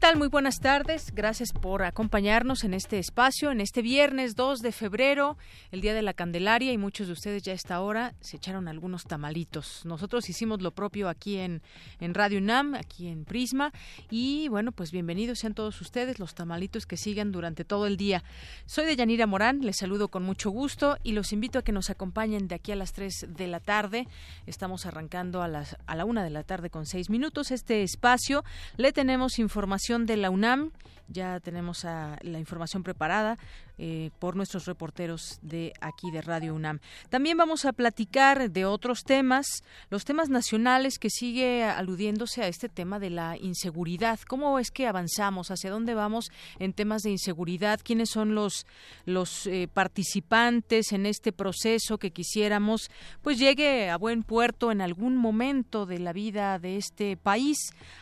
Tal? Muy buenas tardes. Gracias por acompañarnos en este espacio, en este viernes 2 de febrero, el Día de la Candelaria, y muchos de ustedes ya a esta hora se echaron algunos tamalitos. Nosotros hicimos lo propio aquí en, en Radio UNAM, aquí en Prisma, y bueno, pues bienvenidos sean todos ustedes, los tamalitos que sigan durante todo el día. Soy de Yanira Morán, les saludo con mucho gusto y los invito a que nos acompañen de aquí a las 3 de la tarde. Estamos arrancando a, las, a la 1 de la tarde con 6 minutos este espacio. Le tenemos información de la UNAM. Ya tenemos la información preparada eh, por nuestros reporteros de aquí de Radio UNAM. También vamos a platicar de otros temas, los temas nacionales que sigue aludiéndose a este tema de la inseguridad. ¿Cómo es que avanzamos? ¿Hacia dónde vamos en temas de inseguridad? ¿Quiénes son los, los eh, participantes en este proceso que quisiéramos pues llegue a buen puerto en algún momento de la vida de este país?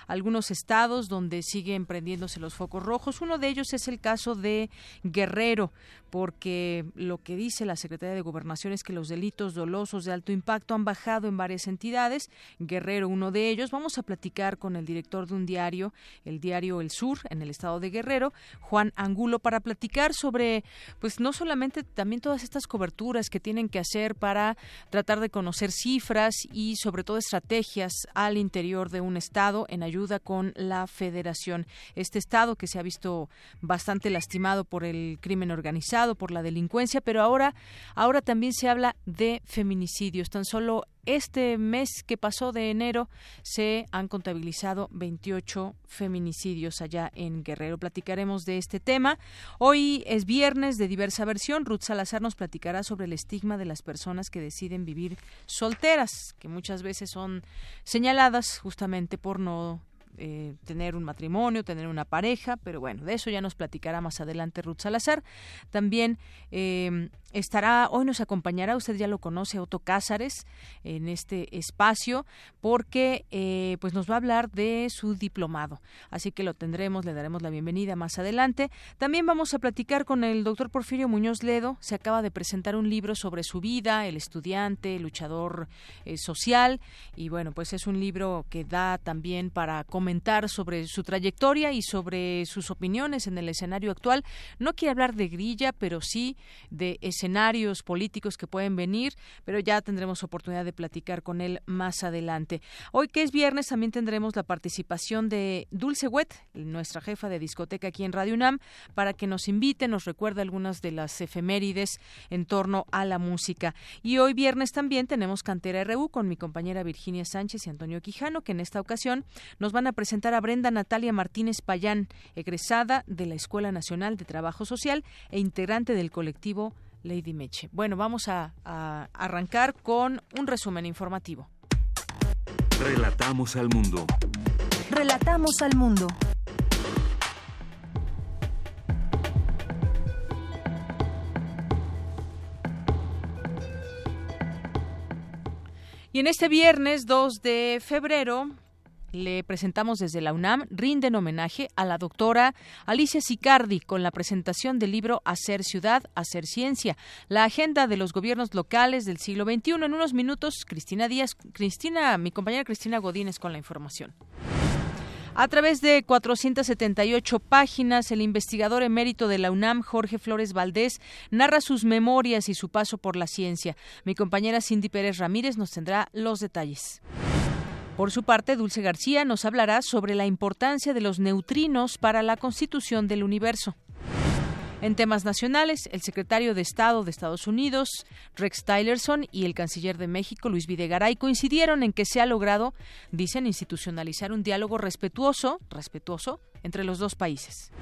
Algunos estados donde siguen prendiéndose los focos rojos. Uno de ellos es el caso de Guerrero porque lo que dice la Secretaría de Gobernación es que los delitos dolosos de alto impacto han bajado en varias entidades, Guerrero uno de ellos. Vamos a platicar con el director de un diario, el diario El Sur, en el estado de Guerrero, Juan Angulo, para platicar sobre, pues no solamente también todas estas coberturas que tienen que hacer para tratar de conocer cifras y sobre todo estrategias al interior de un estado en ayuda con la federación. Este estado que se ha visto bastante lastimado por el crimen organizado, por la delincuencia, pero ahora, ahora también se habla de feminicidios. Tan solo este mes que pasó de enero se han contabilizado 28 feminicidios allá en Guerrero. Platicaremos de este tema. Hoy es viernes de diversa versión. Ruth Salazar nos platicará sobre el estigma de las personas que deciden vivir solteras, que muchas veces son señaladas justamente por no eh, tener un matrimonio, tener una pareja, pero bueno, de eso ya nos platicará más adelante Ruth Salazar. También eh, estará, hoy nos acompañará, usted ya lo conoce, Otto Cázares, en este espacio, porque eh, pues nos va a hablar de su diplomado. Así que lo tendremos, le daremos la bienvenida más adelante. También vamos a platicar con el doctor Porfirio Muñoz Ledo. Se acaba de presentar un libro sobre su vida, el estudiante, el luchador social, y bueno, pues es un libro que da también para comentar sobre su trayectoria y sobre sus opiniones en el escenario actual. No quiere hablar de grilla, pero sí de escenarios políticos que pueden venir, pero ya tendremos oportunidad de platicar con él más adelante. Hoy que es viernes también tendremos la participación de Dulce Wet, nuestra jefa de discoteca aquí en Radio UNAM, para que nos invite, nos recuerde algunas de las efemérides en torno a la música. Y hoy viernes también tenemos Cantera RU con mi compañera Virginia Sánchez y Antonio Quijano, que en esta ocasión nos van a presentar a Brenda Natalia Martínez Payán, egresada de la Escuela Nacional de Trabajo Social e integrante del colectivo Lady Meche. Bueno, vamos a, a arrancar con un resumen informativo. Relatamos al mundo. Relatamos al mundo. Y en este viernes 2 de febrero le presentamos desde la UNAM, rinden homenaje a la doctora Alicia Sicardi con la presentación del libro Hacer Ciudad, Hacer Ciencia, la agenda de los gobiernos locales del siglo XXI. En unos minutos, Cristina Díaz, Cristina, mi compañera Cristina Godínez con la información. A través de 478 páginas, el investigador emérito de la UNAM, Jorge Flores Valdés, narra sus memorias y su paso por la ciencia. Mi compañera Cindy Pérez Ramírez nos tendrá los detalles. Por su parte, Dulce García nos hablará sobre la importancia de los neutrinos para la constitución del universo. En temas nacionales, el secretario de Estado de Estados Unidos, Rex Tillerson, y el canciller de México, Luis Videgaray, coincidieron en que se ha logrado, dicen, institucionalizar un diálogo respetuoso, respetuoso entre los dos países.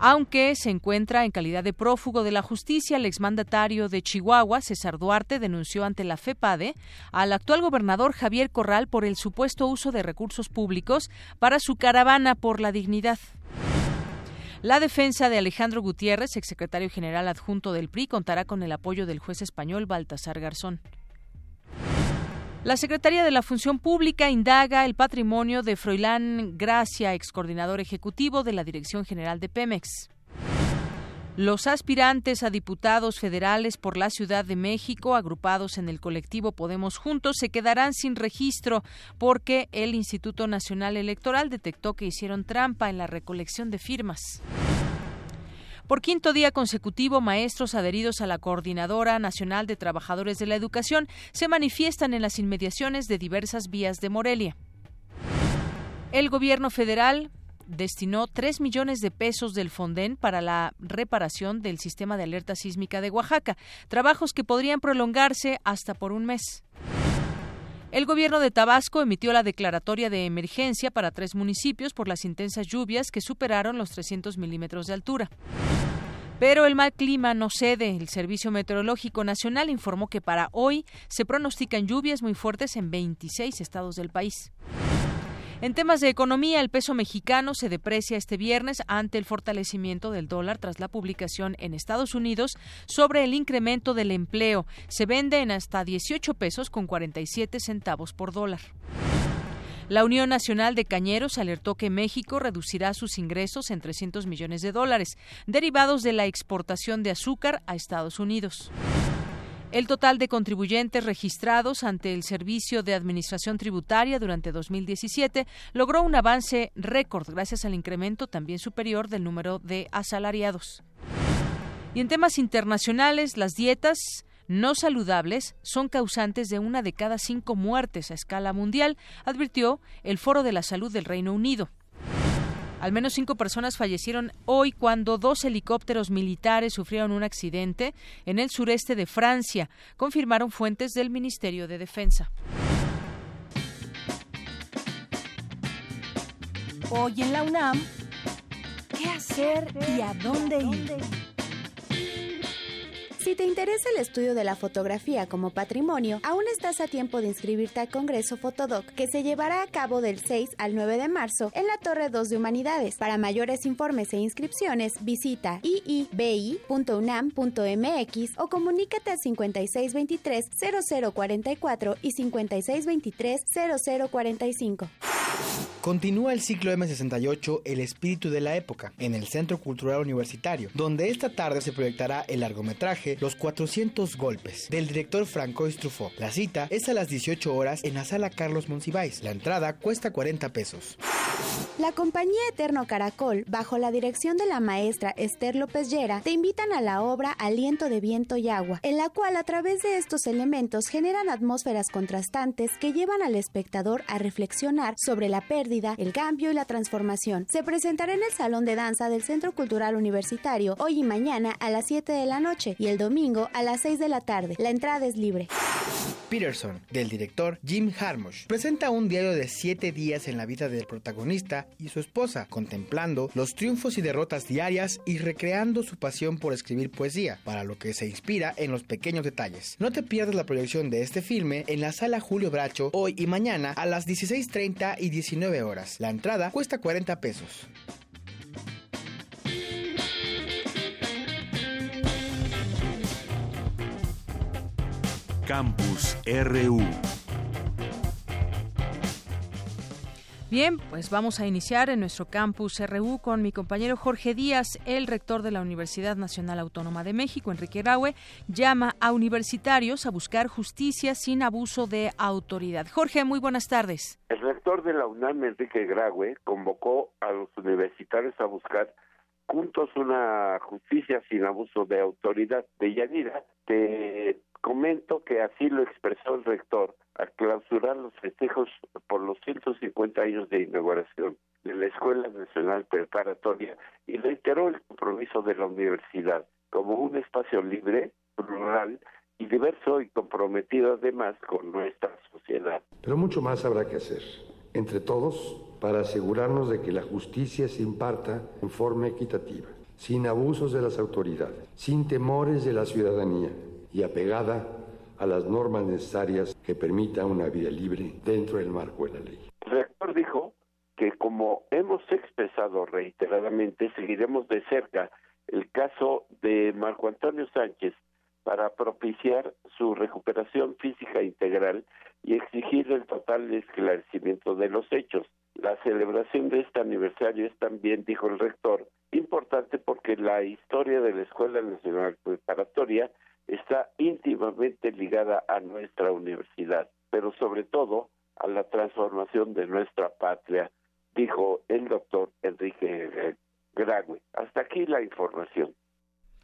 Aunque se encuentra en calidad de prófugo de la justicia, el exmandatario de Chihuahua, César Duarte, denunció ante la FEPADE al actual gobernador Javier Corral por el supuesto uso de recursos públicos para su caravana por la dignidad. La defensa de Alejandro Gutiérrez, exsecretario general adjunto del PRI, contará con el apoyo del juez español Baltasar Garzón. La Secretaría de la Función Pública indaga el patrimonio de Froilán Gracia, ex coordinador ejecutivo de la Dirección General de Pemex. Los aspirantes a diputados federales por la Ciudad de México, agrupados en el colectivo Podemos Juntos, se quedarán sin registro porque el Instituto Nacional Electoral detectó que hicieron trampa en la recolección de firmas. Por quinto día consecutivo, maestros adheridos a la Coordinadora Nacional de Trabajadores de la Educación se manifiestan en las inmediaciones de diversas vías de Morelia. El gobierno federal destinó 3 millones de pesos del Fonden para la reparación del sistema de alerta sísmica de Oaxaca, trabajos que podrían prolongarse hasta por un mes. El gobierno de Tabasco emitió la declaratoria de emergencia para tres municipios por las intensas lluvias que superaron los 300 milímetros de altura. Pero el mal clima no cede. El Servicio Meteorológico Nacional informó que para hoy se pronostican lluvias muy fuertes en 26 estados del país. En temas de economía, el peso mexicano se deprecia este viernes ante el fortalecimiento del dólar tras la publicación en Estados Unidos sobre el incremento del empleo. Se vende en hasta 18 pesos con 47 centavos por dólar. La Unión Nacional de Cañeros alertó que México reducirá sus ingresos en 300 millones de dólares, derivados de la exportación de azúcar a Estados Unidos. El total de contribuyentes registrados ante el Servicio de Administración Tributaria durante 2017 logró un avance récord gracias al incremento también superior del número de asalariados. Y en temas internacionales, las dietas no saludables son causantes de una de cada cinco muertes a escala mundial, advirtió el Foro de la Salud del Reino Unido. Al menos cinco personas fallecieron hoy cuando dos helicópteros militares sufrieron un accidente en el sureste de Francia, confirmaron fuentes del Ministerio de Defensa. Hoy en la UNAM, ¿qué hacer y a dónde ir? Si te interesa el estudio de la fotografía como patrimonio, aún estás a tiempo de inscribirte al Congreso Fotodoc, que se llevará a cabo del 6 al 9 de marzo en la Torre 2 de Humanidades. Para mayores informes e inscripciones, visita iibi.unam.mx o comunícate al 5623-0044 y 5623-0045. Continúa el ciclo M68 El espíritu de la época en el Centro Cultural Universitario, donde esta tarde se proyectará el largometraje Los 400 golpes del director Francois Truffaut. La cita es a las 18 horas en la sala Carlos Monsiváis. La entrada cuesta 40 pesos. La compañía Eterno Caracol, bajo la dirección de la maestra Esther López Llera, te invitan a la obra Aliento de Viento y Agua, en la cual a través de estos elementos generan atmósferas contrastantes que llevan al espectador a reflexionar sobre la pérdida, el cambio y la transformación. Se presentará en el Salón de Danza del Centro Cultural Universitario hoy y mañana a las 7 de la noche y el domingo a las 6 de la tarde. La entrada es libre. Peterson, del director Jim Harmush, presenta un diario de 7 días en la vida del protagonista y su esposa, contemplando los triunfos y derrotas diarias y recreando su pasión por escribir poesía, para lo que se inspira en los pequeños detalles. No te pierdas la proyección de este filme en la sala Julio Bracho hoy y mañana a las 16.30 y 19 horas. La entrada cuesta 40 pesos. Campus RU. Bien, pues vamos a iniciar en nuestro campus RU con mi compañero Jorge Díaz, el rector de la Universidad Nacional Autónoma de México, Enrique Raue, llama a universitarios a buscar justicia sin abuso de autoridad. Jorge, muy buenas tardes. El rector de la UNAM, Enrique Graue, convocó a los universitarios a buscar juntos una justicia sin abuso de autoridad. De Yanira, te comento que así lo expresó el rector al clausurar los festejos por los 150 años de inauguración de la Escuela Nacional Preparatoria y reiteró el compromiso de la universidad como un espacio libre, plural y diverso y comprometido además con nuestra sociedad. Pero mucho más habrá que hacer entre todos para asegurarnos de que la justicia se imparta en forma equitativa sin abusos de las autoridades, sin temores de la ciudadanía y apegada a las normas necesarias que permitan una vida libre dentro del marco de la ley. El rector dijo que como hemos expresado reiteradamente, seguiremos de cerca el caso de Marco Antonio Sánchez para propiciar su recuperación física integral y exigir el total esclarecimiento de los hechos. La celebración de este aniversario es también, dijo el rector, importante porque la historia de la Escuela Nacional Preparatoria está íntimamente ligada a nuestra universidad, pero sobre todo a la transformación de nuestra patria, dijo el doctor Enrique Grague. Hasta aquí la información.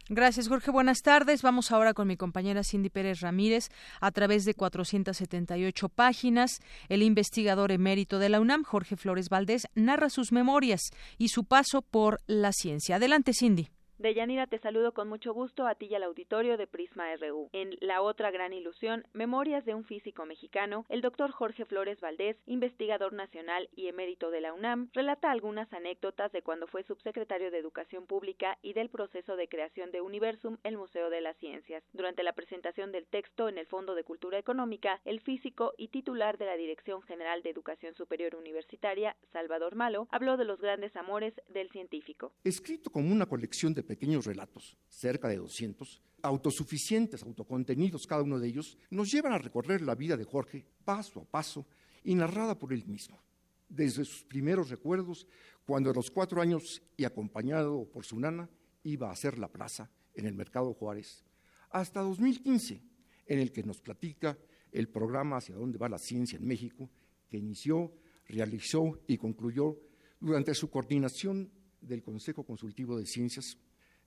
Gracias, Jorge. Buenas tardes. Vamos ahora con mi compañera Cindy Pérez Ramírez. A través de 478 páginas, el investigador emérito de la UNAM, Jorge Flores Valdés, narra sus memorias y su paso por la ciencia. Adelante, Cindy. Deyanira, te saludo con mucho gusto a ti y al auditorio de Prisma RU. En La otra gran ilusión, Memorias de un físico mexicano, el doctor Jorge Flores Valdés, investigador nacional y emérito de la UNAM, relata algunas anécdotas de cuando fue subsecretario de Educación Pública y del proceso de creación de Universum, el Museo de las Ciencias. Durante la presentación del texto en el Fondo de Cultura Económica, el físico y titular de la Dirección General de Educación Superior Universitaria, Salvador Malo, habló de los grandes amores del científico. Escrito como una colección de pequeños relatos, cerca de 200, autosuficientes, autocontenidos cada uno de ellos, nos llevan a recorrer la vida de Jorge paso a paso y narrada por él mismo. Desde sus primeros recuerdos, cuando a los cuatro años y acompañado por su nana, iba a hacer la plaza en el Mercado Juárez, hasta 2015, en el que nos platica el programa Hacia dónde va la ciencia en México, que inició, realizó y concluyó durante su coordinación del Consejo Consultivo de Ciencias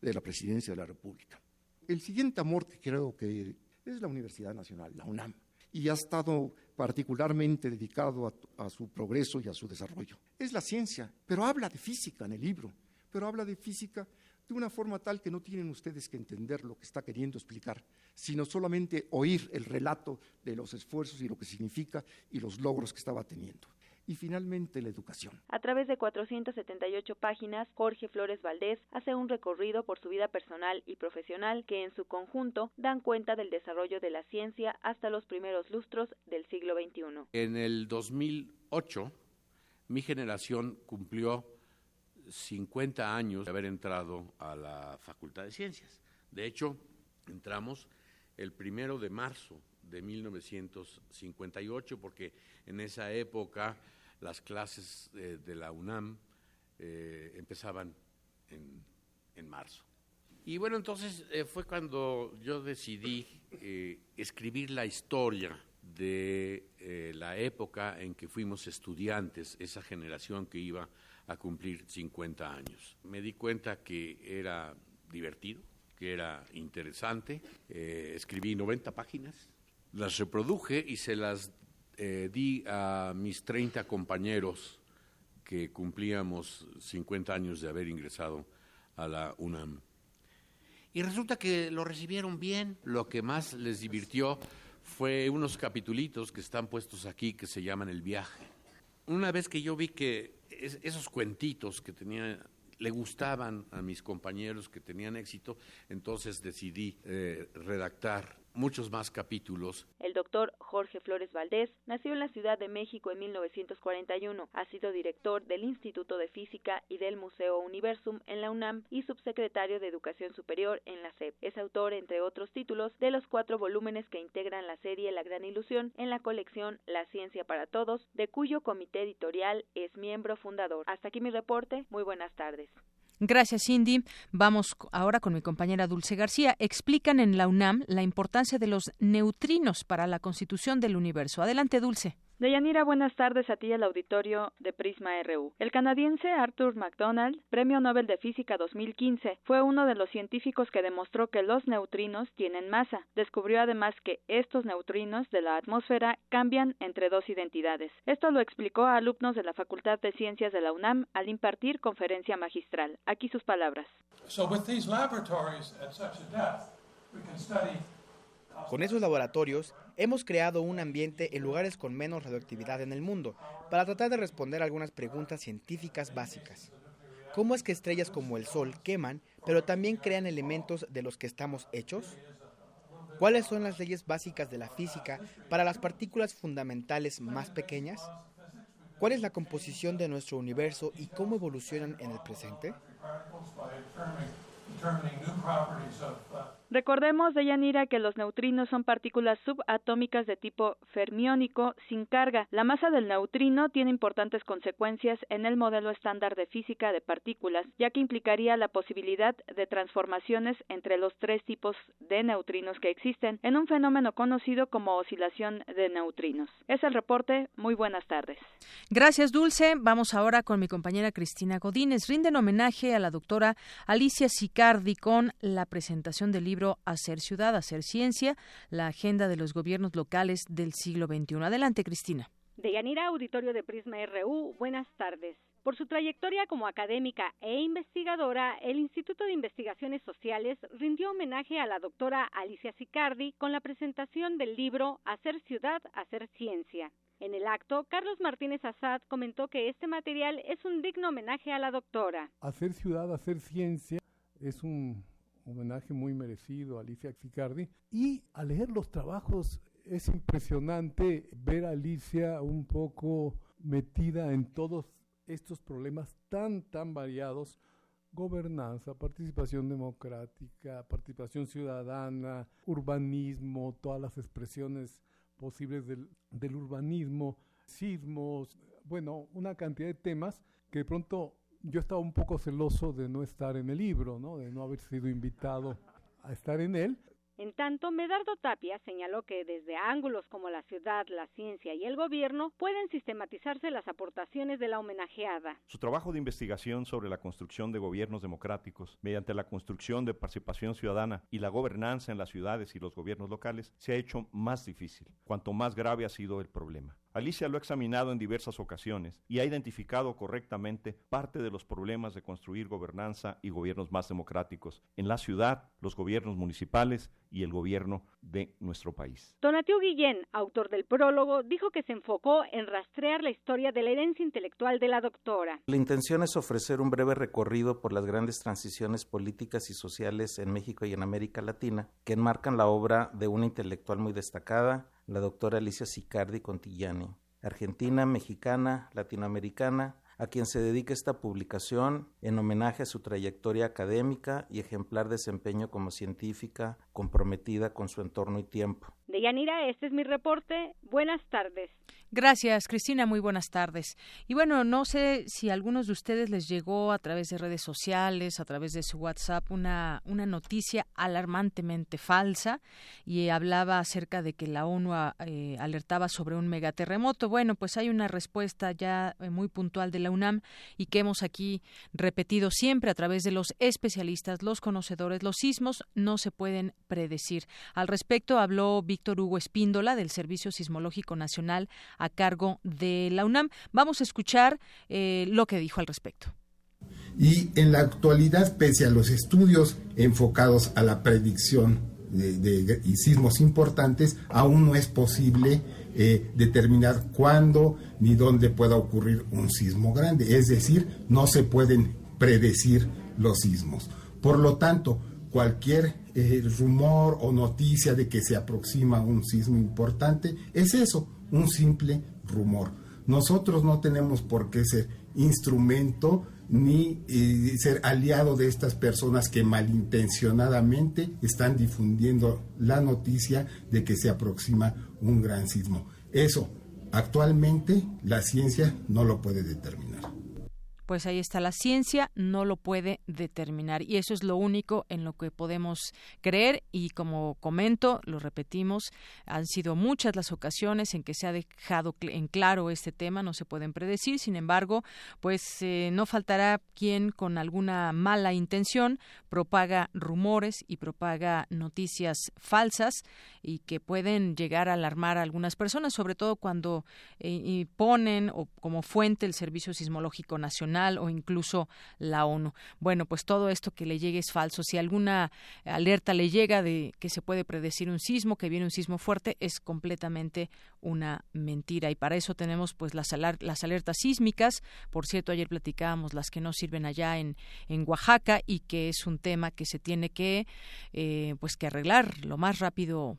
de la Presidencia de la República. El siguiente amor que creo que es la Universidad Nacional, la UNAM, y ha estado particularmente dedicado a, su progreso y a su desarrollo. Es la ciencia, pero habla de física en el libro, pero habla de física de una forma tal que no tienen ustedes que entender lo que está queriendo explicar, sino solamente oír el relato de los esfuerzos y lo que significa y los logros que estaba teniendo y finalmente la educación. A través de 478 páginas, Jorge Flores Valdés hace un recorrido por su vida personal y profesional que en su conjunto dan cuenta del desarrollo de la ciencia hasta los primeros lustros del siglo XXI. En el 2008, mi generación cumplió 50 años de haber entrado a la Facultad de Ciencias. De hecho, entramos el primero de marzo de 1958, porque en esa época las clases eh, de la UNAM eh, empezaban en, en, marzo. Y bueno, entonces eh, fue cuando yo decidí eh, escribir la historia de la época en que fuimos estudiantes, esa generación que iba a cumplir 50 años. Me di cuenta que era divertido, que era interesante. escribí 90 páginas, las reproduje y se las eh, di a mis 30 compañeros que cumplíamos 50 años de haber ingresado a la UNAM. Y resulta que lo recibieron bien. Lo que más les divirtió fue unos capitulitos que están puestos aquí que se llaman El viaje. Una vez que yo vi que es, esos cuentitos que tenía le gustaban a mis compañeros que tenían éxito, entonces decidí eh, redactar muchos más capítulos. El doctor Jorge Flores Valdés nació en la Ciudad de México en 1941. Ha sido director del Instituto de Física y del Museo Universum en la UNAM y subsecretario de Educación Superior en la SEP. Es autor, entre otros títulos, de los cuatro volúmenes que integran la serie La Gran Ilusión en la colección La Ciencia para Todos, de cuyo comité editorial es miembro fundador. Hasta aquí mi reporte. Muy buenas tardes. Gracias, Cindy. Vamos ahora con mi compañera Dulce García. Explican en la UNAM la importancia de los neutrinos para la constitución del universo. Adelante, Dulce. Deyanira, buenas tardes a ti al auditorio de Prisma RU. El canadiense Arthur MacDonald, Premio Nobel de Física 2015, fue uno de los científicos que demostró que los neutrinos tienen masa. Descubrió además que estos neutrinos de la atmósfera cambian entre dos identidades. Esto lo explicó a alumnos de la Facultad de Ciencias de la UNAM al impartir conferencia magistral. Aquí sus palabras. So with these laboratories at such a depth, we can study con esos laboratorios hemos creado un ambiente en lugares con menos radioactividad en el mundo para tratar de responder algunas preguntas científicas básicas. ¿Cómo es que estrellas como el Sol queman, pero también crean elementos de los que estamos hechos? ¿Cuáles son las leyes básicas de la física para las partículas fundamentales más pequeñas? ¿Cuál es la composición de nuestro universo y cómo evolucionan en el presente? Recordemos, Deyanira, que los neutrinos son partículas subatómicas de tipo fermiónico sin carga. La masa del neutrino tiene importantes consecuencias en el modelo estándar de física de partículas, ya que implicaría la posibilidad de transformaciones entre los tres tipos de neutrinos que existen en un fenómeno conocido como oscilación de neutrinos. Es el reporte. Muy buenas tardes. Gracias, Dulce. Vamos ahora con mi compañera Cristina Godínez. Rinden homenaje a la doctora Alicia Sicardi con la presentación del libro Hacer Ciudad, Hacer Ciencia, la agenda de los gobiernos locales del siglo XXI. Adelante, Cristina. Deyanira, auditorio de Prisma RU, buenas tardes. Por su trayectoria como académica e investigadora, el Instituto de Investigaciones Sociales rindió homenaje a la doctora Alicia Sicardi con la presentación del libro Hacer Ciudad, Hacer Ciencia. En el acto, Carlos Martínez Azad comentó que este material es un digno homenaje a la doctora. Hacer ciudad, hacer ciencia es un homenaje muy merecido a Alicia Xicardi. Y al leer los trabajos es impresionante ver a Alicia un poco metida en todos estos problemas tan, tan variados. Gobernanza, participación democrática, participación ciudadana, urbanismo, todas las expresiones posibles del, del urbanismo, sismos, bueno, una cantidad de temas que de pronto yo estaba un poco celoso de no estar en el libro, ¿no? de no haber sido invitado a estar en él. En tanto, Medardo Tapia señaló que desde ángulos como la ciudad, la ciencia y el gobierno pueden sistematizarse las aportaciones de la homenajeada. Su trabajo de investigación sobre la construcción de gobiernos democráticos mediante la construcción de participación ciudadana y la gobernanza en las ciudades y los gobiernos locales se ha hecho más difícil, cuanto más grave ha sido el problema. Alicia lo ha examinado en diversas ocasiones y ha identificado correctamente parte de los problemas de construir gobernanza y gobiernos más democráticos en la ciudad, los gobiernos municipales y el gobierno de nuestro país. Donatio Guillén, autor del prólogo, dijo que se enfocó en rastrear la historia de la herencia intelectual de la doctora. La intención es ofrecer un breve recorrido por las grandes transiciones políticas y sociales en México y en América Latina que enmarcan la obra de una intelectual muy destacada, la doctora Alicia Sicardi Contillani, argentina, mexicana, latinoamericana, a quien se dedica esta publicación en homenaje a su trayectoria académica y ejemplar desempeño como científica comprometida con su entorno y tiempo. De Yanira, este es mi reporte. Buenas tardes. Gracias, Cristina. Muy buenas tardes. Y bueno, no sé si a algunos de ustedes les llegó a través de redes sociales, a través de su WhatsApp, una, una noticia alarmantemente falsa y hablaba acerca de que la ONU eh, alertaba sobre un megaterremoto. Bueno, pues hay una respuesta ya eh, muy puntual de la UNAM y que hemos aquí repetido siempre a través de los especialistas, los conocedores. Los sismos no se pueden predecir. Al respecto habló Víctor Hugo Espíndola del Servicio Sismológico Nacional a cargo de la UNAM. Vamos a escuchar eh, lo que dijo al respecto. Y en la actualidad, pese a los estudios enfocados a la predicción de, sismos importantes, aún no es posible eh, determinar cuándo ni dónde pueda ocurrir un sismo grande. Es decir, no se pueden predecir los sismos. Por lo tanto, cualquier eh, rumor o noticia de que se aproxima un sismo importante es eso, un simple rumor. Nosotros no tenemos por qué ser instrumento ni eh, ser aliado de estas personas que malintencionadamente están difundiendo la noticia de que se aproxima un gran sismo. Eso actualmente la ciencia no lo puede determinar pues ahí está la ciencia, no lo puede determinar. Y eso es lo único en lo que podemos creer. Y como comento, lo repetimos, han sido muchas las ocasiones en que se ha dejado en claro este tema, no se pueden predecir. Sin embargo, pues eh, no faltará quien con alguna mala intención propaga rumores y propaga noticias falsas y que pueden llegar a alarmar a algunas personas, sobre todo cuando eh, ponen o como fuente el Servicio Sismológico Nacional o incluso la ONU. Bueno, pues todo esto que le llegue es falso. Si alguna alerta le llega de que se puede predecir un sismo, que viene un sismo fuerte, es completamente una mentira. Y para eso tenemos pues las, las alertas sísmicas. Por cierto, ayer platicábamos las que no sirven allá en, en Oaxaca y que es un tema que se tiene que eh, pues que arreglar lo más rápido.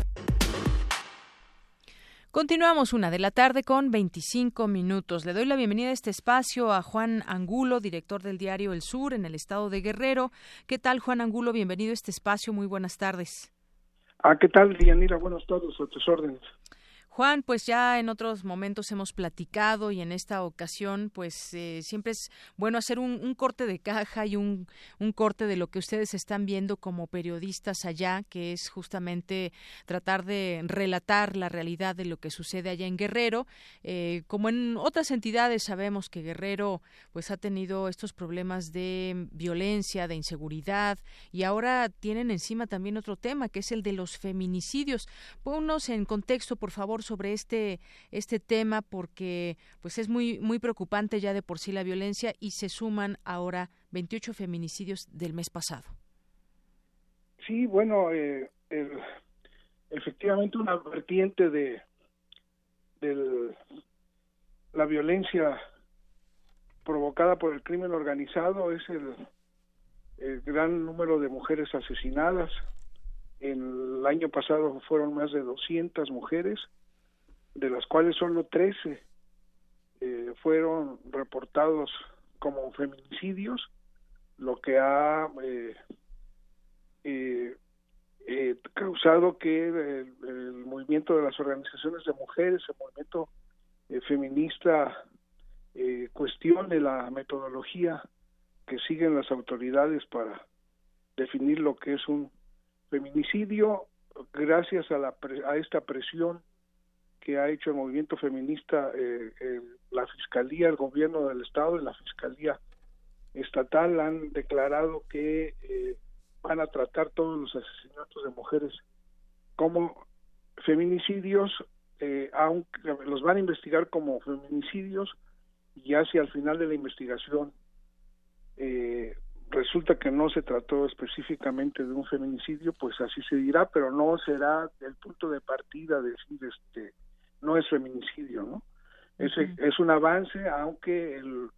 Continuamos una de la tarde con 25 minutos. Le doy la bienvenida a este espacio a Juan Angulo, director del diario El Sur en el estado de Guerrero. ¿Qué tal, Juan Angulo? Bienvenido a este espacio. Muy buenas tardes. Ah, ¿qué tal, Dianira? Buenas tardes, a tus órdenes. Juan, pues ya en otros momentos hemos platicado y en esta ocasión, pues eh, siempre es bueno hacer un, corte de caja y un, un, corte de lo que ustedes están viendo como periodistas allá, que es justamente tratar de relatar la realidad de lo que sucede allá en Guerrero. Eh, como en otras entidades sabemos que Guerrero pues ha tenido estos problemas de violencia, de inseguridad y ahora tienen encima también otro tema que es el de los feminicidios. Ponnos en contexto, por favor sobre este este tema porque pues es muy muy preocupante ya de por sí la violencia y se suman ahora 28 feminicidios del mes pasado. Sí, bueno, eh, efectivamente una vertiente de la violencia provocada por el crimen organizado es el, el gran número de mujeres asesinadas. En el año pasado fueron más de 200 mujeres de las cuales solo 13 eh, fueron reportados como feminicidios, lo que ha eh, eh, causado que el, movimiento de las organizaciones de mujeres, el movimiento feminista, cuestione la metodología que siguen las autoridades para definir lo que es un feminicidio gracias a, la, a esta presión que ha hecho el movimiento feminista, eh, la Fiscalía, el Gobierno del Estado y la Fiscalía Estatal han declarado que eh, van a tratar todos los asesinatos de mujeres como feminicidios, eh, aunque los van a investigar como feminicidios y hacia al final de la investigación resulta que no se trató específicamente de un feminicidio, pues así se dirá, pero no será el punto de partida de decir este no es feminicidio, ¿no? Es, es un avance, aunque el,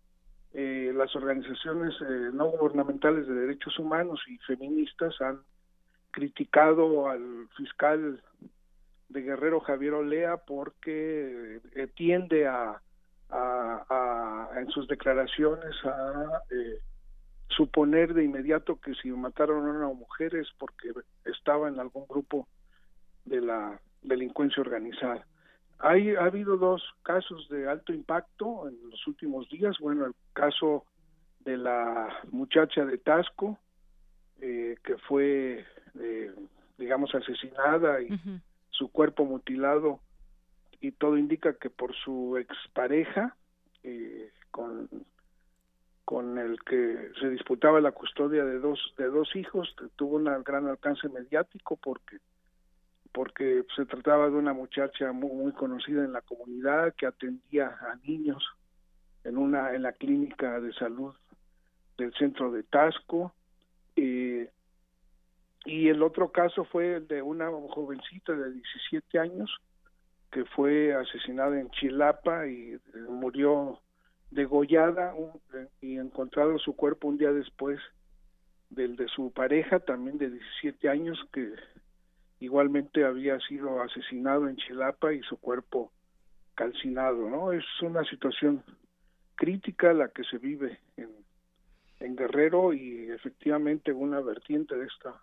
eh, las organizaciones eh, no gubernamentales de derechos humanos y feministas han criticado al fiscal de Guerrero Javier Olea porque eh, tiende a, a, en sus declaraciones a suponer de inmediato que si mataron a una mujer es porque estaba en algún grupo de la delincuencia organizada. Hay, ha habido dos casos de alto impacto en los últimos días. Bueno, el caso de la muchacha de Tasco, eh, que fue, eh, digamos, asesinada y su cuerpo mutilado, y todo indica que por su expareja, eh, con, con el que se disputaba la custodia de dos, de dos hijos, tuvo un gran alcance mediático porque porque se trataba de una muchacha muy, muy conocida en la comunidad que atendía a niños en una en la clínica de salud del centro de Tasco eh, y el otro caso fue el de una jovencita de 17 años que fue asesinada en Chilapa y eh, murió degollada y encontrado su cuerpo un día después del de su pareja también de 17 años que igualmente había sido asesinado en Chilapa y su cuerpo calcinado, ¿no? Es una situación crítica la que se vive en, Guerrero y efectivamente una vertiente de esta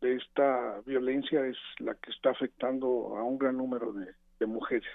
de esta violencia es la que está afectando a un gran número de, de mujeres.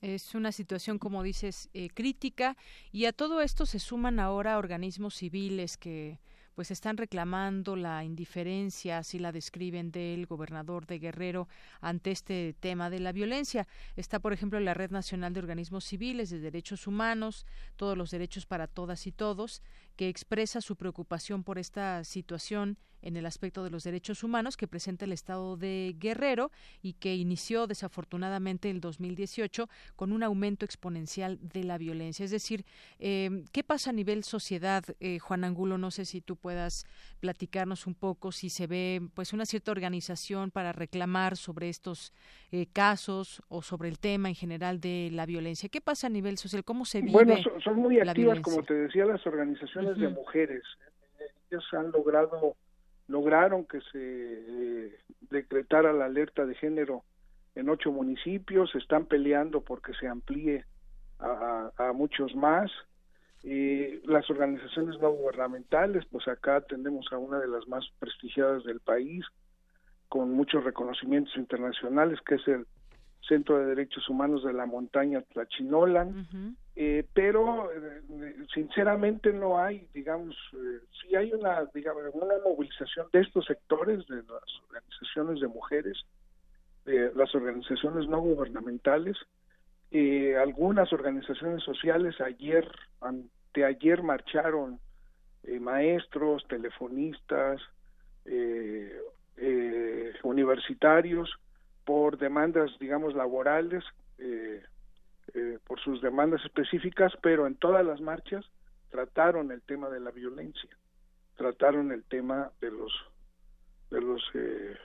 Es una situación, como dices, eh, crítica y a todo esto se suman ahora organismos civiles que pues están reclamando la indiferencia, así la describen del gobernador de Guerrero ante este tema de la violencia. Está, por ejemplo, la Red Nacional de Organismos Civiles de Derechos Humanos, todos los derechos para todas y todos, que expresa su preocupación por esta situación en el aspecto de los derechos humanos que presenta el Estado de Guerrero y que inició desafortunadamente el 2018 con un aumento exponencial de la violencia. Es decir, eh, ¿qué pasa a nivel sociedad, eh, Juan Angulo? No sé si tú puedas platicarnos un poco si se ve pues una cierta organización para reclamar sobre estos eh, casos o sobre el tema en general de la violencia. ¿Qué pasa a nivel social? ¿Cómo se vive? Bueno, son, muy activas, como te decía, las organizaciones de mujeres. Ellas han logrado lograron que se eh, decretara la alerta de género en ocho municipios, están peleando porque se amplíe a, muchos más. y las organizaciones no gubernamentales, pues acá tenemos a una de las más prestigiadas del país, con muchos reconocimientos internacionales, que es el Centro de Derechos Humanos de la Montaña Tlachinolan, eh, pero eh, sinceramente no hay, digamos, eh, sí hay una, digamos, una movilización de estos sectores, de las organizaciones de mujeres, de las organizaciones no gubernamentales, eh, algunas organizaciones sociales ayer, anteayer marcharon maestros, telefonistas, universitarios, por demandas, digamos, laborales, eh, eh, por sus demandas específicas, pero en todas las marchas trataron el tema de la violencia, trataron el tema de los de los eh,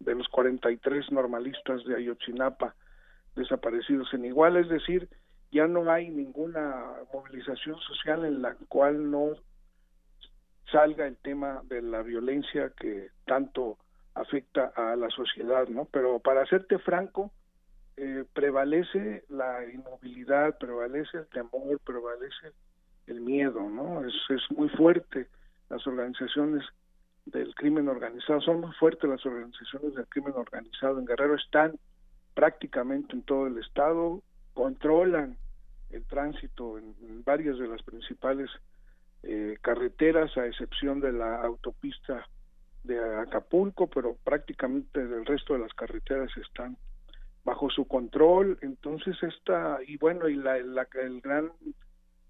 de los 43 normalistas de Ayotzinapa desaparecidos en Igual, es decir, ya no hay ninguna movilización social en la cual no salga el tema de la violencia que tanto afecta a la sociedad, ¿no? Pero para serte franco, eh, prevalece la inmovilidad, prevalece el temor, prevalece el miedo, ¿no? Es, es muy fuerte las organizaciones del crimen organizado, son muy fuertes las organizaciones del crimen organizado en Guerrero, están prácticamente en todo el estado, controlan el tránsito en, varias de las principales eh, carreteras, a excepción de la autopista de Acapulco, pero prácticamente el resto de las carreteras están bajo su control, entonces está, y bueno, y la, el gran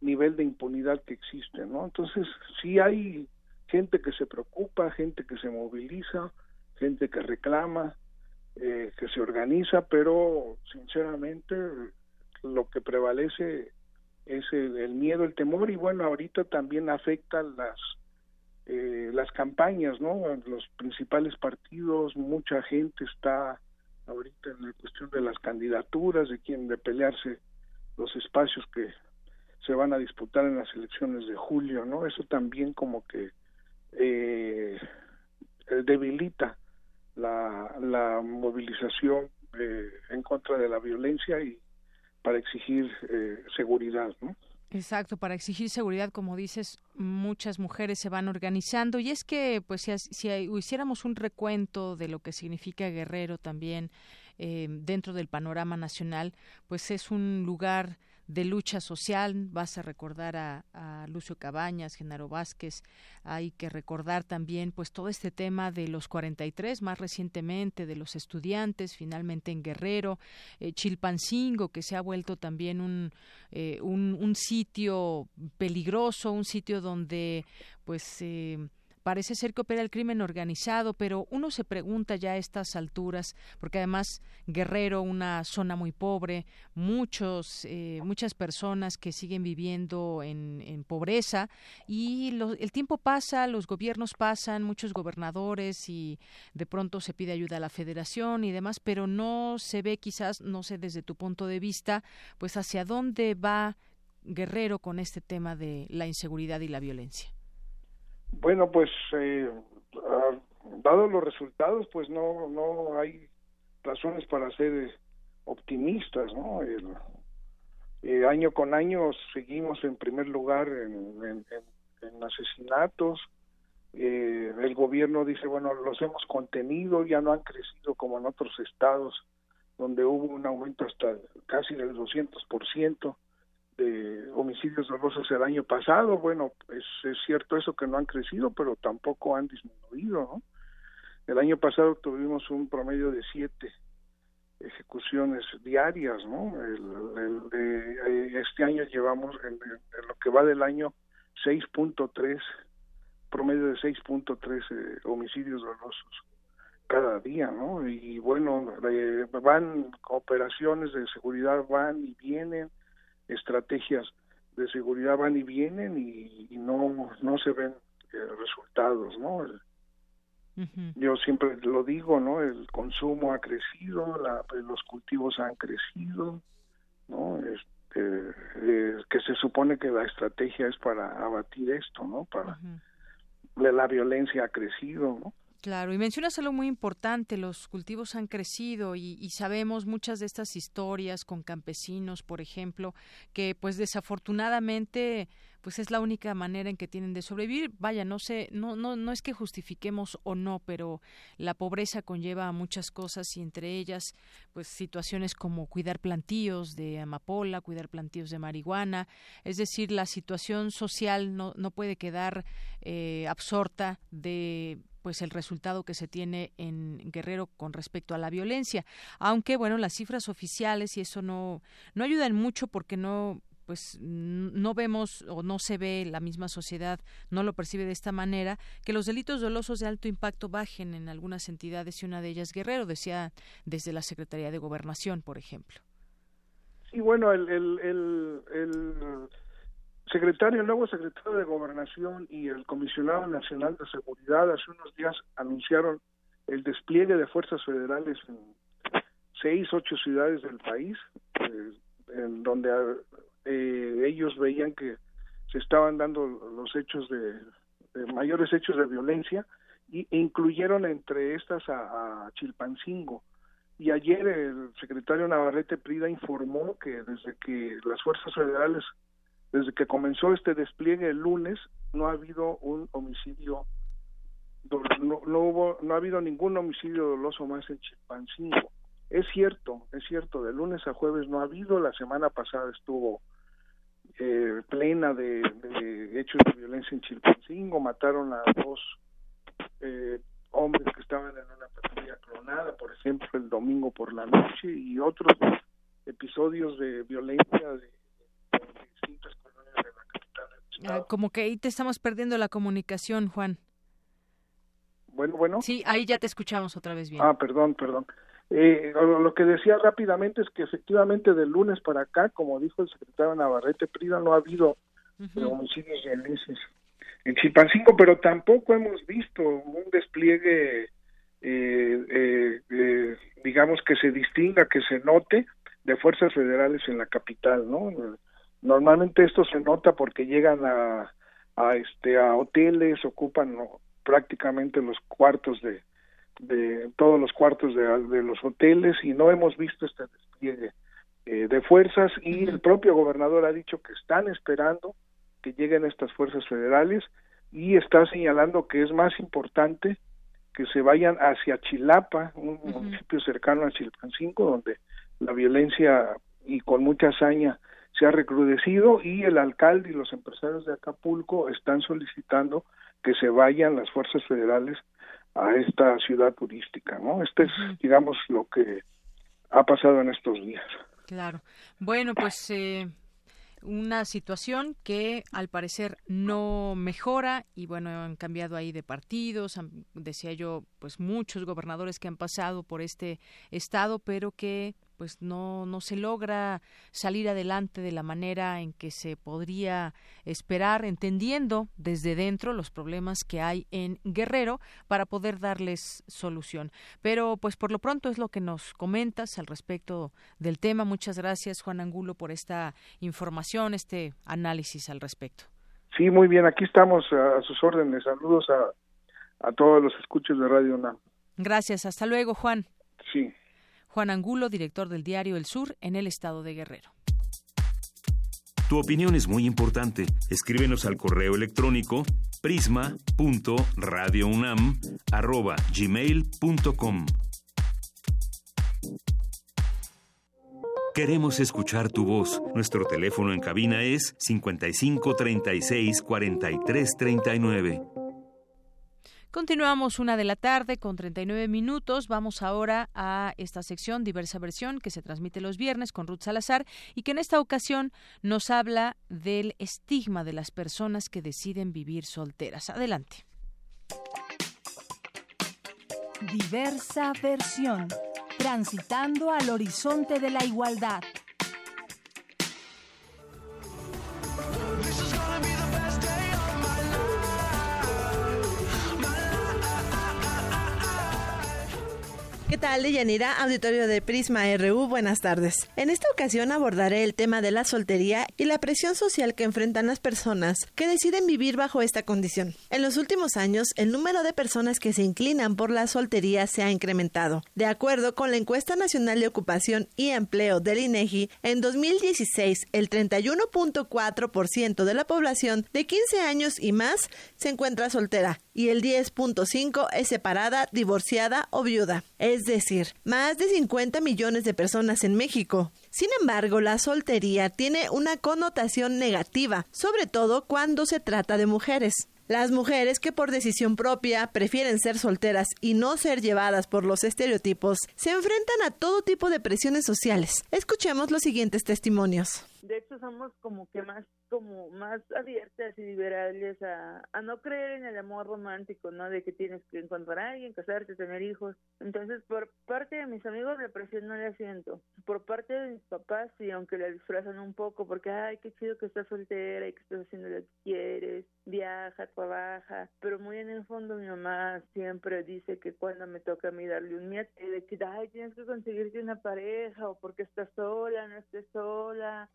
nivel de impunidad que existe, ¿no? Entonces, sí hay gente que se preocupa, gente que se moviliza, gente que reclama, eh, que se organiza, pero sinceramente lo que prevalece es el, el, miedo, el temor y bueno, ahorita también afecta las eh, las campañas, ¿no? Los principales partidos, mucha gente está ahorita en la cuestión de las candidaturas, de quién de pelearse los espacios que se van a disputar en las elecciones de julio, ¿no? Eso también como que eh, debilita la, la movilización eh, en contra de la violencia y para exigir eh, seguridad, ¿no? Exacto, para exigir seguridad, como dices, muchas mujeres se van organizando. Y es que, pues, si, si hiciéramos un recuento de lo que significa Guerrero también eh, dentro del panorama nacional, pues es un lugar de lucha social. Vas a recordar a, Lucio Cabañas, Genaro Vázquez. Hay que recordar también, pues, todo este tema de los 43, más recientemente de los estudiantes, finalmente en Guerrero, eh, Chilpancingo, que se ha vuelto también un, eh, un, un, sitio peligroso, un sitio donde, pues, eh, parece ser que opera el crimen organizado, pero uno se pregunta ya a estas alturas, porque además Guerrero, una zona muy pobre, muchos, eh, muchas personas que siguen viviendo en, en pobreza y el tiempo pasa, los gobiernos pasan, muchos gobernadores y de pronto se pide ayuda a la federación y demás, pero no se ve quizás, no sé desde tu punto de vista, pues hacia dónde va Guerrero con este tema de la inseguridad y la violencia. Bueno, pues eh, dado los resultados, pues no no hay razones para ser optimistas, ¿no? El, eh, año con año seguimos en primer lugar en, en, asesinatos. Eh, el gobierno dice, bueno, los hemos contenido, ya no han crecido como en otros estados donde hubo un aumento hasta casi del 200% de homicidios dolosos el año pasado. Bueno, es, es cierto eso que no han crecido, pero tampoco han disminuido, ¿no? El año pasado tuvimos un promedio de siete ejecuciones diarias, ¿no? El, este año llevamos, en, lo que va del año, 6.3, promedio de 6.3 eh, homicidios dolosos cada día, ¿no? Y bueno, eh, van operaciones de seguridad, van y vienen, estrategias de seguridad van y vienen y, no, no se ven eh, resultados, ¿no? Yo siempre lo digo, ¿no? El consumo ha crecido, la, pues, los cultivos han crecido, ¿no? Este, eh, que se supone que la estrategia es para abatir esto, ¿no? Para la violencia ha crecido, ¿no? Claro, y mencionas algo muy importante, los cultivos han crecido y, y, sabemos muchas de estas historias con campesinos, por ejemplo, que pues desafortunadamente pues es la única manera en que tienen de sobrevivir. Vaya, no sé, no, no, no es que justifiquemos o no, pero la pobreza conlleva muchas cosas y entre ellas, pues situaciones como cuidar plantíos de amapola, cuidar plantíos de marihuana. Es decir, la situación social no, no puede quedar eh, absorta de pues el resultado que se tiene en Guerrero con respecto a la violencia aunque bueno las cifras oficiales y eso no no ayudan mucho porque no pues no vemos o no se ve la misma sociedad, no lo percibe de esta manera, que los delitos dolosos de alto impacto bajen en algunas entidades y una de ellas Guerrero, decía desde la Secretaría de Gobernación, por ejemplo. Sí, bueno, el, el, el, secretario, el nuevo secretario de Gobernación y el comisionado nacional de seguridad hace unos días anunciaron el despliegue de fuerzas federales en seis, ocho ciudades del país, eh, en donde eh, ellos veían que se estaban dando los hechos de, mayores hechos de violencia y, e incluyeron entre estas a, Chilpancingo. Y ayer el secretario Navarrete Prida informó que desde que las fuerzas federales, desde que comenzó este despliegue el lunes, no ha habido un homicidio, no, no hubo, no ha habido ningún homicidio doloso más en Chilpancingo. Es cierto, es cierto, de lunes a jueves no ha habido, la semana pasada estuvo eh, plena de, hechos de violencia en Chilpancingo, mataron a dos eh, hombres que estaban en una patrulla clonada, por ejemplo, el domingo por la noche, y otros episodios de violencia de, distintas colonias de la capital. Ah, como que ahí te estamos perdiendo la comunicación, Juan. Bueno, bueno. Sí, ahí ya te escuchamos otra vez bien. Ah, perdón, perdón. Eh, lo que decía rápidamente es que efectivamente del lunes para acá, como dijo el secretario Navarrete Prida, no ha habido homicidios violentos en Chilpancingo, pero tampoco hemos visto un despliegue, eh, eh, eh, digamos, que se distinga, que se note de fuerzas federales en la capital, ¿no? Normalmente esto se nota porque llegan a, a este a hoteles, ocupan prácticamente los cuartos de, de todos los cuartos de, los hoteles y no hemos visto este despliegue eh, de fuerzas y el propio gobernador ha dicho que están esperando que lleguen estas fuerzas federales y está señalando que es más importante que se vayan hacia Chilapa, un municipio cercano a Chilpancingo, donde la violencia y con mucha hazaña se ha recrudecido y el alcalde y los empresarios de Acapulco están solicitando que se vayan las fuerzas federales a esta ciudad turística, ¿no? Este es, digamos, lo que ha pasado en estos días. Claro. Bueno, pues eh, una situación que al parecer no mejora y bueno, han cambiado ahí de partidos, decía yo, pues muchos gobernadores que han pasado por este estado, pero que pues no, no se logra salir adelante de la manera en que se podría esperar, entendiendo desde dentro los problemas que hay en Guerrero para poder darles solución. Pero pues por lo pronto es lo que nos comentas al respecto del tema. Muchas gracias Juan Angulo por esta información, este análisis al respecto. Sí, muy bien, aquí estamos a, sus órdenes. Saludos a, a todos los escuchos de Radio UNAM. Gracias, hasta luego Juan. Sí. Juan Angulo, director del diario El Sur en el estado de Guerrero. Tu opinión es muy importante. Escríbenos al correo electrónico prisma.radiounam@gmail.com. Queremos escuchar tu voz. Nuestro teléfono en cabina es 55 36 43 39. Continuamos una de la tarde con 39 minutos. Vamos ahora a esta sección Diversa Versión que se transmite los viernes con Ruth Salazar y que en esta ocasión nos habla del estigma de las personas que deciden vivir solteras. Adelante. Diversa Versión transitando al horizonte de la igualdad. Tal, Deyanira? Auditorio de Prisma RU, buenas tardes. En esta ocasión abordaré el tema de la soltería y la presión social que enfrentan las personas que deciden vivir bajo esta condición. En los últimos años, el número de personas que se inclinan por la soltería se ha incrementado. De acuerdo con la encuesta nacional de ocupación y empleo del INEGI, en 2016 el 31.4% de la población de 15 años y más se encuentra soltera y el 10.5 es separada, divorciada o viuda. Es decir, más de 50 millones de personas en México. Sin embargo, la soltería tiene una connotación negativa, sobre todo cuando se trata de mujeres. Las mujeres que por decisión propia prefieren ser solteras y no ser llevadas por los estereotipos se enfrentan a todo tipo de presiones sociales. Escuchemos los siguientes testimonios. De hecho, somos como que más como más abiertas y liberales a, no creer en el amor romántico, ¿no? De que tienes que encontrar a alguien, casarte, tener hijos. Entonces, por parte de mis amigos, la presión no la siento. Por parte de mis papás, sí, aunque la disfrazan un poco, porque, ay, qué chido que estás soltera y que estás haciendo lo que quieres, viaja, trabaja. Pero muy en el fondo, mi mamá siempre dice que cuando me toca a mí darle un miedo, de que, ay, tienes que conseguirte una pareja, o porque estás sola, no estés sola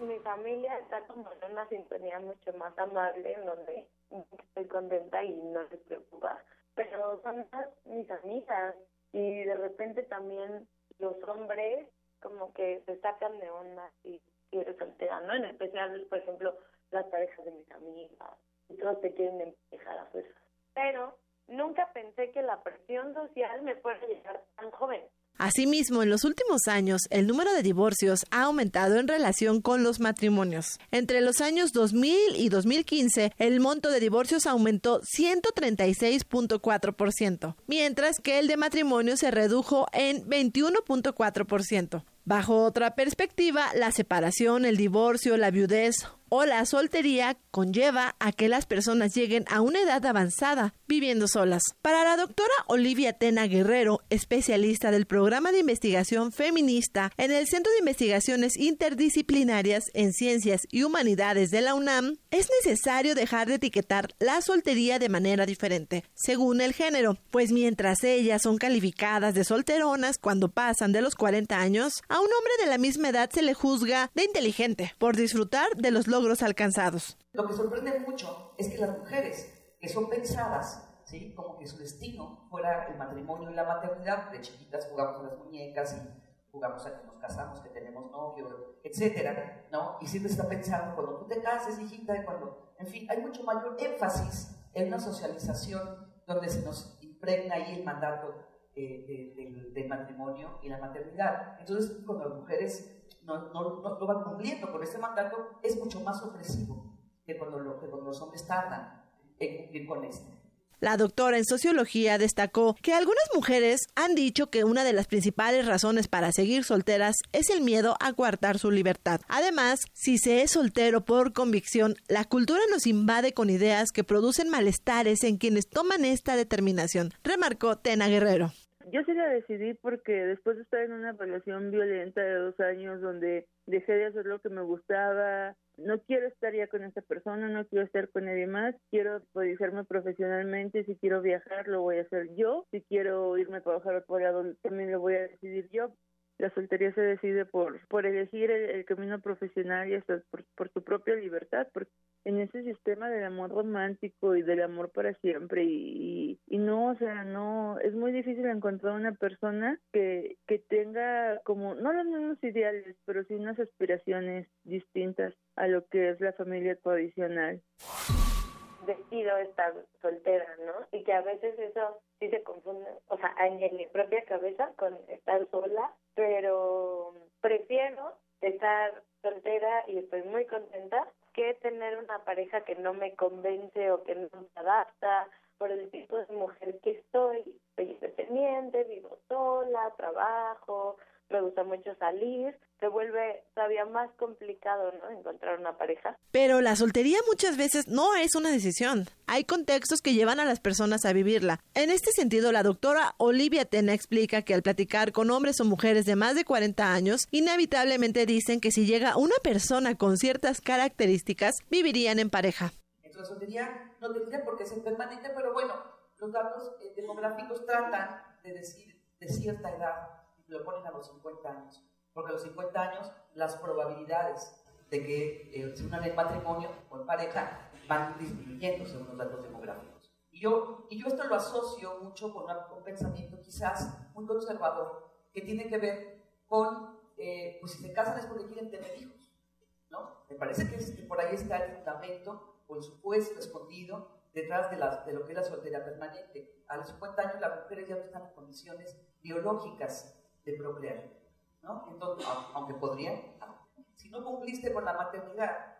mi familia está como en una sintonía mucho más amable, en donde estoy contenta y no se preocupa. Pero son más mis amigas y de repente también los hombres como que se sacan de onda y, y soltera, ¿no? En especial, por ejemplo, las parejas de mis amigas. Y todos te quieren empujar a fuerza. Pero nunca pensé que la presión social me fuera a llegar tan joven. Asimismo, en los últimos años, el número de divorcios ha aumentado en relación con los matrimonios. Entre los años 2000 y 2015, el monto de divorcios aumentó 136.4%, mientras que el de matrimonio se redujo en 21.4%. Bajo otra perspectiva, la separación, el divorcio, la viudez o la soltería conlleva a que las personas lleguen a una edad avanzada viviendo solas. Para la doctora Olivia Tena Guerrero, especialista del programa de investigación feminista en el Centro de Investigaciones Interdisciplinarias en Ciencias y Humanidades de la UNAM, es necesario dejar de etiquetar la soltería de manera diferente, según el género, pues mientras ellas son calificadas de solteronas cuando pasan de los 40 años, a un hombre de la misma edad se le juzga de inteligente por disfrutar de los logros alcanzados. Lo que sorprende mucho es que las mujeres que son pensadas, ¿sí? como que su destino fuera el matrimonio y la maternidad, de chiquitas jugamos a las muñecas y jugamos a que nos casamos, que tenemos novio, etcétera, ¿no? Y siempre está pensando cuando tú te cases, hijita, y cuando, en fin, hay mucho mayor énfasis en una socialización donde se nos impregna ahí el mandato eh, del, del matrimonio y la maternidad. Entonces, cuando las mujeres no, no, no, van cumpliendo con este mandato, es mucho más opresivo que cuando, lo, que cuando los hombres tardan en cumplir con este. La doctora en sociología destacó que algunas mujeres han dicho que una de las principales razones para seguir solteras es el miedo a coartar su libertad. Además, si se es soltero por convicción, la cultura nos invade con ideas que producen malestares en quienes toman esta determinación, remarcó Tena Guerrero. Yo sí la decidí porque después de estar en una relación violenta de dos años donde dejé de hacer lo que me gustaba, no quiero estar ya con esa persona, no quiero estar con nadie más, quiero realizarme profesionalmente, si quiero viajar lo voy a hacer yo, si quiero irme a trabajar a otro lado también lo voy a decidir yo. La soltería se decide por, por elegir el, camino profesional y hasta por, por tu propia libertad, porque en ese sistema del amor romántico y del amor para siempre y, y, no, o sea, no, es muy difícil encontrar una persona que, que tenga como, no los mismos ideales, pero sí unas aspiraciones distintas a lo que es la familia tradicional. Decido estar soltera, ¿no? Y que a veces eso sí se confunde, o sea, en mi propia cabeza con estar sola, pero prefiero estar soltera y estoy muy contenta que tener una pareja que no me convence o que no se adapta por el tipo de mujer que soy. Soy independiente, vivo sola, trabajo, me gusta mucho salir, se vuelve todavía más complicado, ¿no? Encontrar una pareja. Pero la soltería muchas veces no es una decisión. Hay contextos que llevan a las personas a vivirla. En este sentido, la doctora Olivia Tena explica que al platicar con hombres o mujeres de más de 40 años, inevitablemente dicen que si llega una persona con ciertas características, vivirían en pareja. la soltería no tendría por qué ser permanente, pero bueno, los datos eh, demográficos tratan de decir de cierta edad lo ponen a los 50 años, porque a los 50 años las probabilidades de que eh, se unan en matrimonio o en pareja van disminuyendo según los datos demográficos. Y yo, esto lo asocio mucho con un pensamiento quizás muy conservador, que tiene que ver con, eh, pues si se casan es porque quieren tener hijos, ¿no? Me parece que, por ahí está el fundamento o el supuesto escondido detrás de lo que es la soltería permanente. A los 50 años las mujeres ya no están en condiciones biológicas de procrear, ¿no? Entonces, aunque podrían, si no cumpliste con la maternidad,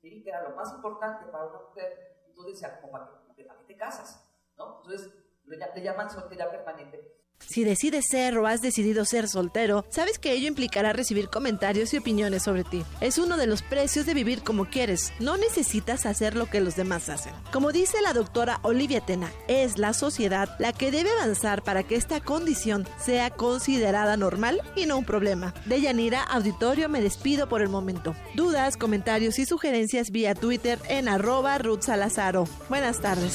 ¿sí? que era lo más importante para una mujer, entonces, como para, para te casas, ¿no? Entonces, le llaman soltera permanente. Si decides ser o has decidido ser soltero, sabes que ello implicará recibir comentarios y opiniones sobre ti. Es uno de los precios de vivir como quieres. No necesitas hacer lo que los demás hacen. Como dice la doctora Olivia Tena, es la sociedad la que debe avanzar para que esta condición sea considerada normal y no un problema. De Yanira Auditorio me despido por el momento. Dudas, comentarios y sugerencias vía Twitter en arroba Ruth Salazaro. Buenas tardes.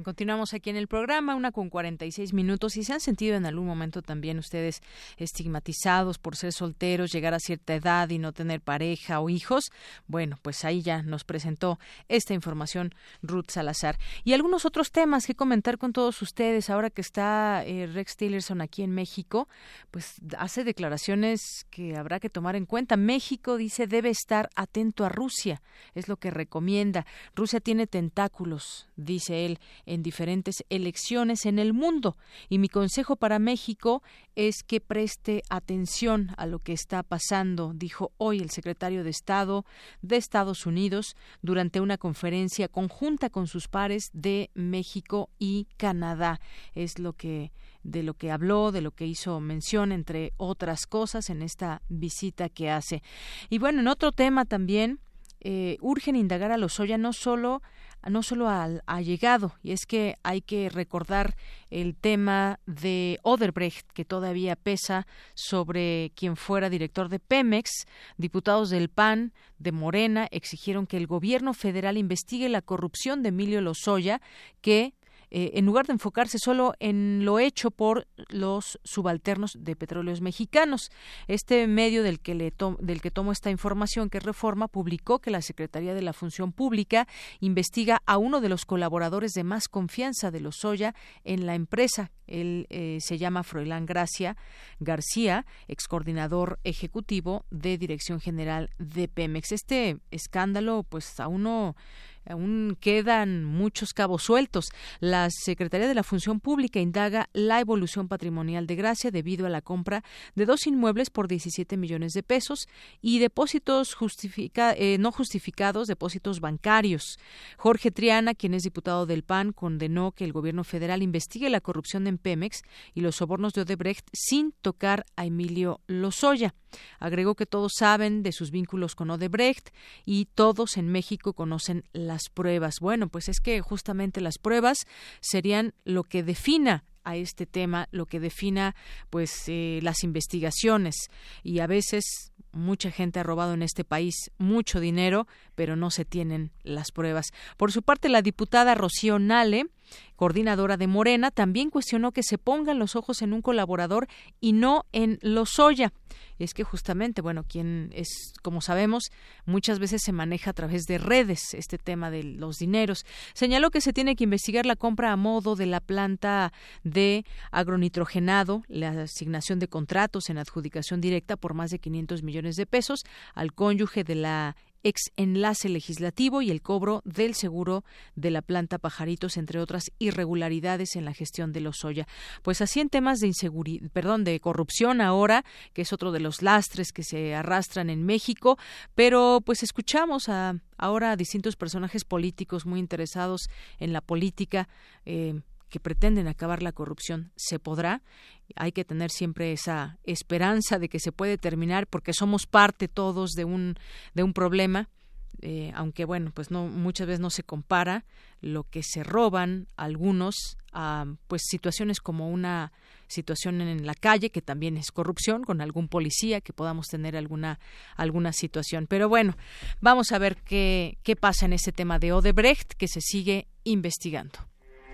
continuamos aquí en el programa, una con 46 minutos. Y se han sentido en algún momento también ustedes estigmatizados por ser solteros, llegar a cierta edad y no tener pareja o hijos, bueno, pues ahí ya nos presentó esta información Ruth Salazar. Y algunos otros temas que comentar con todos ustedes. Ahora que está eh, Rex Tillerson aquí en México, pues hace declaraciones que habrá que tomar en cuenta. México dice debe estar atento a Rusia, es lo que recomienda. Rusia tiene tentáculos, dice él, en diferentes elecciones en el mundo. Y mi consejo para México es que preste atención a lo que está pasando, dijo hoy el secretario de Estado de Estados Unidos durante una conferencia conjunta con sus pares de México y Canadá. Es lo que de lo que habló, de lo que hizo mención, entre otras cosas, en esta visita que hace. Y bueno, en otro tema también, eh, urgen indagar a los Lozoya no solo no solo al llegado y es que hay que recordar el tema de Oderbrecht, que todavía pesa sobre quien fuera director de Pemex. Diputados del PAN de Morena exigieron que el gobierno federal investigue la corrupción de Emilio Lozoya, que eh, en lugar de enfocarse solo en lo hecho por los subalternos de petróleos mexicanos. Este medio del que, le del que tomo esta información, que es Reforma, publicó que la Secretaría de la Función Pública investiga a uno de los colaboradores de más confianza de Lozoya en la empresa. Él eh, se llama Froilán Gracia García, ex coordinador ejecutivo de Dirección General de Pemex. Este escándalo, pues aún no aún quedan muchos cabos sueltos. La Secretaría de la Función Pública indaga la evolución patrimonial de Gracia debido a la compra de dos inmuebles por 17 millones de pesos y depósitos eh, no justificados, depósitos bancarios. Jorge Triana, quien es diputado del PAN, condenó que el gobierno federal investigue la corrupción en Pemex y los sobornos de Odebrecht sin tocar a Emilio Lozoya. Agregó que todos saben de sus vínculos con Odebrecht y todos en México conocen las pruebas. Bueno, pues es que justamente las pruebas serían lo que defina a este tema, lo que defina pues eh, las investigaciones y a veces mucha gente ha robado en este país mucho dinero, pero no se tienen las pruebas. Por su parte, la diputada Rocío Nale coordinadora de Morena, también cuestionó que se pongan los ojos en un colaborador y no en Lozoya. Es que justamente, bueno, quien es, como sabemos, muchas veces se maneja a través de redes este tema de los dineros. Señaló que se tiene que investigar la compra a modo de la planta de agronitrogenado, la asignación de contratos en adjudicación directa por más de 500 millones de pesos al cónyuge de la ex enlace legislativo y el cobro del seguro de la planta Pajaritos, entre otras irregularidades en la gestión de los Soya. Pues así en temas de inseguridad, perdón, de corrupción ahora, que es otro de los lastres que se arrastran en México, pero pues escuchamos a ahora a distintos personajes políticos muy interesados en la política. Eh, que pretenden acabar la corrupción. ¿Se podrá? Hay que tener siempre esa esperanza de que se puede terminar porque somos parte todos de un, de un problema. Eh, aunque bueno, pues no muchas veces no se compara lo que se roban algunos a pues situaciones como una situación en la calle que también es corrupción con algún policía que podamos tener alguna alguna situación. Pero bueno, vamos a ver qué qué pasa en ese tema de Odebrecht que se sigue investigando.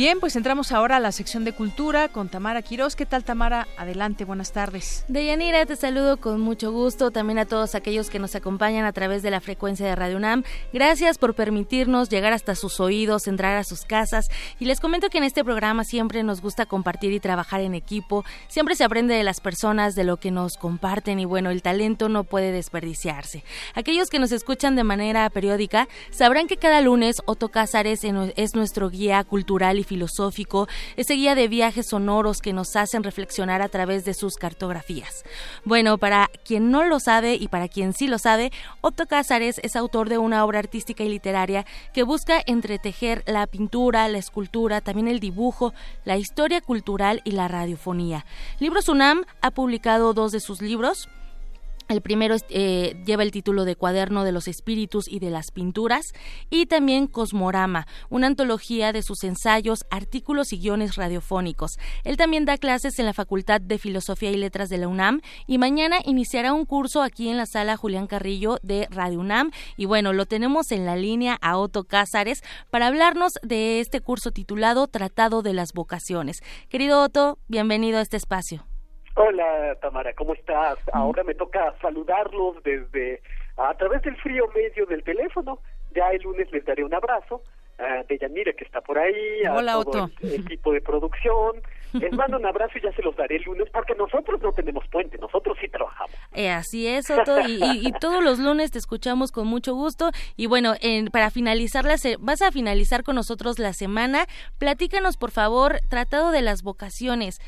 Bien, pues entramos ahora a la sección de cultura con Tamara Quiroz. ¿Qué tal, Tamara? Adelante, buenas tardes. Deyanira, te saludo con mucho gusto. También a todos aquellos que nos acompañan a través de la frecuencia de Radio UNAM. Gracias por permitirnos llegar hasta sus oídos, entrar a sus casas. Y les comento que en este programa siempre nos gusta compartir y trabajar en equipo. Siempre se aprende de las personas, de lo que nos comparten y bueno, el talento no puede desperdiciarse. Aquellos que nos escuchan de manera periódica sabrán que cada lunes Otto Cázares es nuestro guía cultural y filosófico, ese guía de viajes sonoros que nos hacen reflexionar a través de sus cartografías. Bueno, para quien no lo sabe y para quien sí lo sabe, Otto Cázares es autor de una obra artística y literaria que busca entretejer la pintura, la escultura, también el dibujo, la historia cultural y la radiofonía. Libros UNAM ha publicado dos de sus libros, el primero eh, lleva el título de Cuaderno de los Espíritus y de las Pinturas y también Cosmorama, una antología de sus ensayos, artículos y guiones radiofónicos. Él también da clases en la Facultad de Filosofía y Letras de la UNAM y mañana iniciará un curso aquí en la sala Julián Carrillo de Radio UNAM. Y bueno, lo tenemos en la línea a Otto Cázares para hablarnos de este curso titulado Tratado de las Vocaciones. Querido Otto, bienvenido a este espacio. Hola Tamara, ¿cómo estás? Ahora me toca saludarlos desde a través del frío medio del teléfono. Ya el lunes les daré un abrazo a Deyanira que está por ahí, a Hola, todo Otto. el equipo de producción. Les mando un abrazo y ya se los daré el lunes porque nosotros no tenemos puente, nosotros sí trabajamos. Eh, así es, Otto, y, y- y todos los lunes te escuchamos con mucho gusto. Y bueno, en- para finalizar, la se- vas a finalizar con nosotros la semana. Platícanos, por favor, Tratado de las Vocaciones.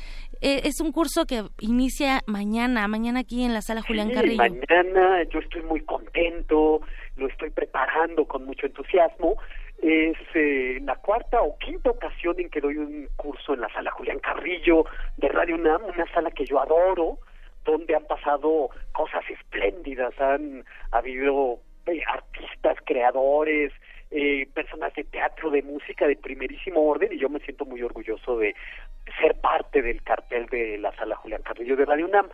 Eh, es un curso que inicia mañana, mañana aquí en la sala Julián Sí, Carrillo. Mañana yo estoy muy contento, lo estoy preparando con mucho entusiasmo. Es eh, la cuarta o quinta ocasión en que doy un curso en la sala Julián Carrillo de Radio UNAM, una sala que yo adoro, donde han pasado cosas espléndidas, han habido eh, artistas, creadores, eh, personas de teatro, de música de primerísimo orden y yo me siento muy orgulloso de ser parte del cartel de la sala Julián Carrillo de Radio UNAM.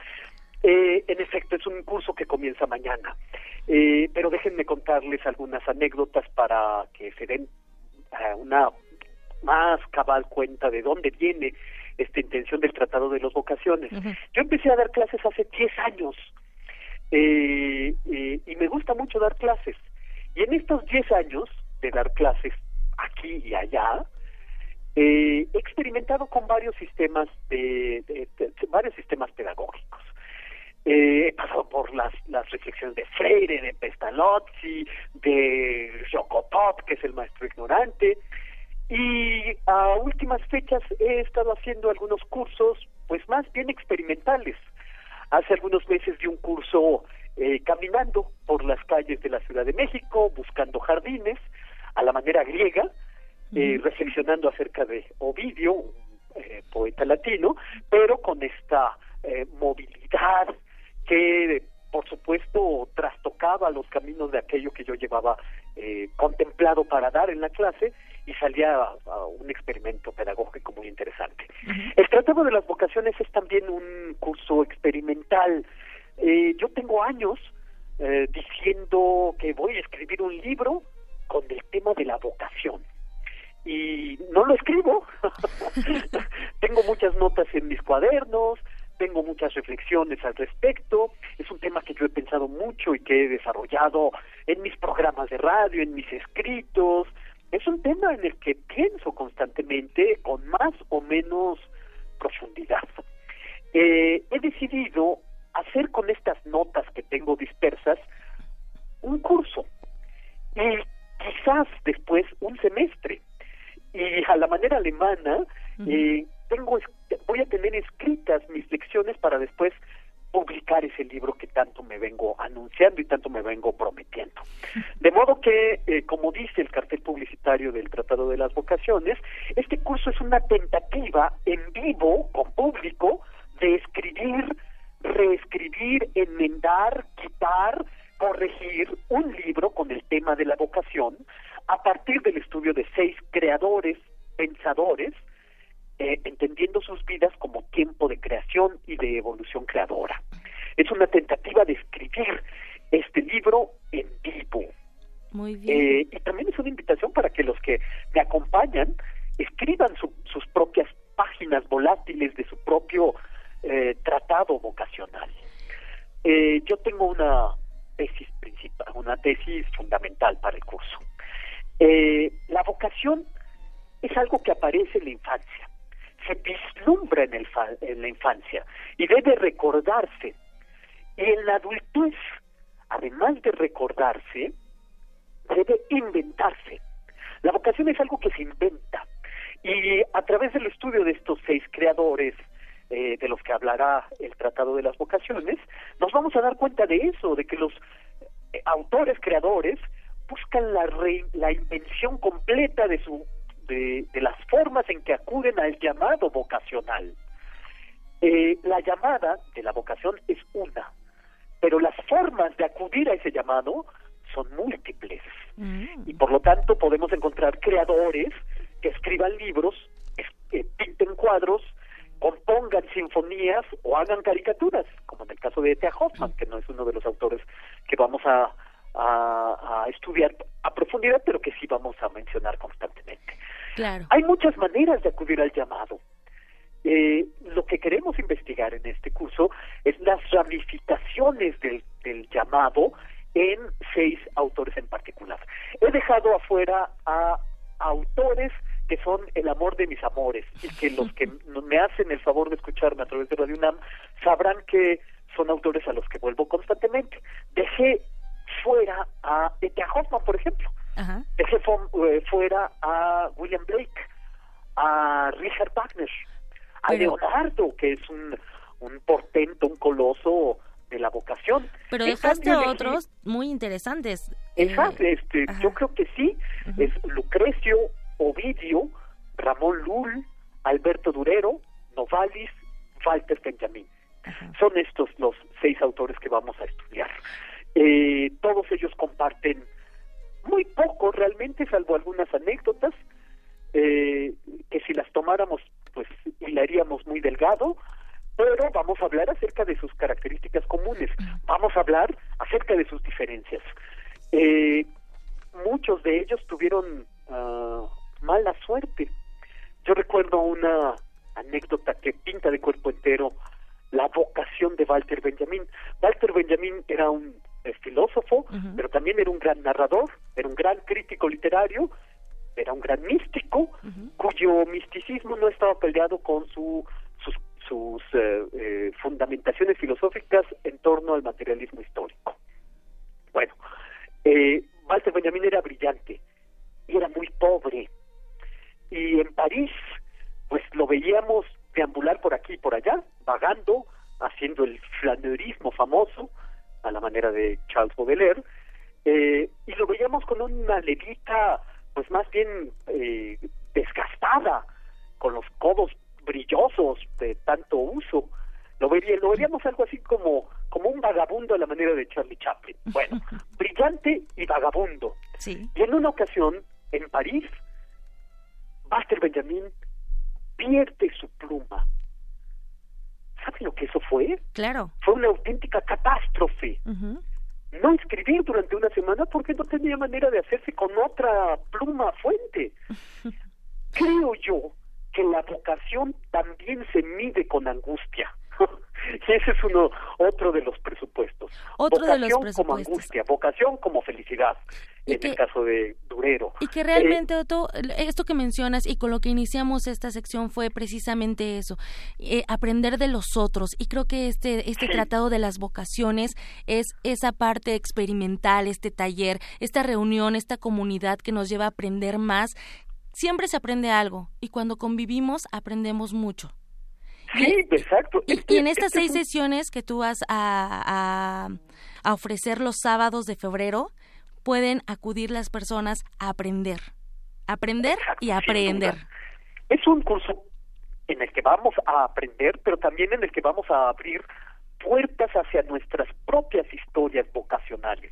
Eh, en efecto, es un curso que comienza mañana, Eh, pero déjenme contarles algunas anécdotas para que se den una más cabal cuenta de dónde viene esta intención del Tratado de las Vocaciones. Yo empecé a dar clases hace 10 años eh, eh, y me gusta mucho dar clases. Y en estos 10 años de dar clases aquí y allá, eh, he experimentado con varios sistemas de, de- de- de- varios sistemas pedagógicos. Eh, he pasado por las, las reflexiones de Freire, de Pestalozzi, de Jocopop, que es el maestro ignorante, Y a últimas fechas he estado haciendo algunos cursos, pues más bien experimentales. Hace algunos meses di un curso eh, caminando por las calles de la Ciudad de México, buscando jardines, a la manera griega, eh, reflexionando acerca de Ovidio, eh, poeta latino, pero con esta eh, movilidad que por supuesto trastocaba los caminos de aquello que yo llevaba eh, contemplado para dar en la clase y salía a, un experimento pedagógico muy interesante. El Tratado de las Vocaciones es también un curso experimental. Eh, yo tengo años eh, diciendo que voy a escribir un libro con el tema de la vocación y no lo escribo. Tengo muchas notas en mis cuadernos, tengo muchas reflexiones al respecto. Es un tema que yo he pensado mucho y que he desarrollado en mis programas de radio, en mis escritos. Es un tema en el que pienso constantemente con más o menos profundidad. Eh, he decidido hacer con estas notas que tengo dispersas un curso y quizás después un semestre y a la manera alemana eh, tengo voy a tener escritas mis lecciones para después publicar ese libro que tanto me vengo anunciando y tanto me vengo prometiendo. De modo que, eh, como dice el cartel publicitario del Tratado de las Vocaciones, este curso es una tentativa en vivo, con público, de escribir, reescribir, enmendar, quitar, corregir un libro con el tema de la vocación a partir del estudio de seis creadores, pensadores, eh, entendiendo sus vidas como tiempo de creación y de evolución creadora. Es una tentativa de escribir este libro en vivo. Muy bien. Eh, y también es una invitación para que los que me acompañan escriban sus propias páginas volátiles de su propio eh, tratado vocacional. yo tengo una tesis principal, una tesis fundamental para el curso. La vocación es algo que aparece en la infancia, se vislumbra en, el en la infancia y debe recordarse. Y en la adultez, además de recordarse, debe inventarse. La vocación es algo que se inventa. Y a través del estudio de estos seis creadores, eh, de los que hablará el Tratado de las Vocaciones, nos vamos a dar cuenta de eso, de que los eh, autores creadores buscan la, la invención completa de, su, de, las formas en que acuden al llamado vocacional. Eh, la llamada de la vocación es una, pero las formas de acudir a ese llamado son múltiples. Mm. Y por lo tanto podemos encontrar creadores que escriban libros, que pinten cuadros, compongan sinfonías o hagan caricaturas, como en el caso de E.T.A. Hoffman, que no es uno de los autores que vamos a, a, estudiar a profundidad, pero que sí vamos a mencionar constantemente. Claro. Hay muchas maneras de acudir al llamado. Eh, lo que queremos investigar en este curso es las ramificaciones del, del llamado en seis autores en particular. He dejado afuera a autores que son el amor de mis amores y que los que me hacen el favor de escucharme a través de Radio UNAM sabrán que son autores a los que vuelvo constantemente. Dejé fuera a Ethel Hoffman, por ejemplo. Dejé eh, fuera a William Blake, a Richard Wagner, a Leonardo, que es un, un portento, un coloso de la vocación. Pero dejaste a otros muy interesantes. Exacto, eh, este, yo creo que sí, es Lucrecio, Ovidio, Ramón Lull, Alberto Durero, Novalis, Walter Benjamin. Son estos los seis autores que vamos a estudiar. Eh, todos ellos comparten muy poco realmente, salvo algunas anécdotas, eh, que si las tomáramos, pues hilaríamos muy delgado, pero vamos a hablar acerca de sus características comunes, vamos a hablar acerca de sus diferencias. Eh, muchos de ellos tuvieron uh, mala suerte. Yo recuerdo una anécdota que pinta de cuerpo entero la vocación de Walter Benjamin. Walter Benjamin era un eh, filósofo, pero también era un gran narrador, era un gran crítico literario, era un gran místico, cuyo misticismo no estaba peleado con su, sus, sus eh, eh, fundamentaciones filosóficas en torno al materialismo histórico. Bueno, Walter Benjamin era brillante y era muy pobre, veíamos deambular por aquí y por allá, vagando, haciendo el flanerismo famoso, manera de Charles Baudelaire, eh, y lo veíamos con una levita, pues más bien eh, desgastada, con los codos brillosos de tanto uso. Lo, lo veríamos algo así como, como un vagabundo a la manera de Charlie Chaplin. Bueno, brillante y vagabundo. Y en una ocasión, en París, Buster Benjamin pierde su pluma. ¿Sabe lo que eso fue? Claro. Fue una auténtica catástrofe. No escribir durante una semana porque no tenía manera de hacerse con otra pluma fuente. Creo yo que la vocación también se mide con angustia. y ese es uno otro de los presupuestos. Otro vocación de los presupuestos. como angustia, vocación como felicidad, en el caso de Durero. Y que realmente, Otto, esto que mencionas y con lo que iniciamos esta sección fue precisamente eso, eh, aprender de los otros. Y creo que este, este tratado de las vocaciones es esa parte experimental, este taller, esta reunión, esta comunidad que nos lleva a aprender más. Siempre se aprende algo y cuando convivimos aprendemos mucho. Sí, exacto. Y, en estas seis sesiones que tú vas a, a, ofrecer los sábados de febrero, pueden acudir las personas a aprender. Aprender y aprender. Es un curso en el que vamos a aprender, pero también en el que vamos a abrir puertas hacia nuestras propias historias vocacionales.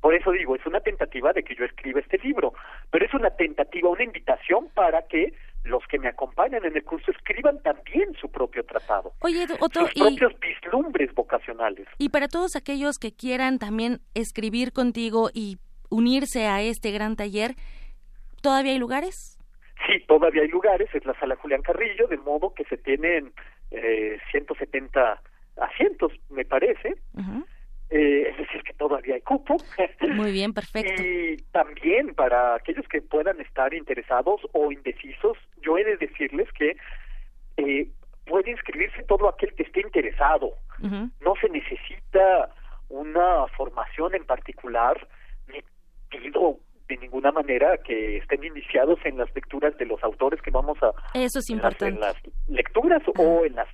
Por eso digo, es una tentativa de que yo escriba este libro, pero es una tentativa, una invitación para que los que me acompañan en el curso escriban también su propio tratado. Oye, Otto, sus propios vislumbres vocacionales. Y para todos aquellos que quieran también escribir contigo y unirse a este gran taller, ¿todavía hay lugares? Sí, todavía hay lugares, es la sala Julián Carrillo, de modo que se tienen eh, 170 asientos, me parece. Eh, es decir, que todavía hay cupo. Muy bien, perfecto. y también para aquellos que puedan estar interesados o indecisos, yo he de decirles que eh, puede inscribirse todo aquel que esté interesado. No se necesita una formación en particular, ni pido de ninguna manera que estén iniciados en las lecturas de los autores que vamos a... Eso es importante. En las, lecturas o en las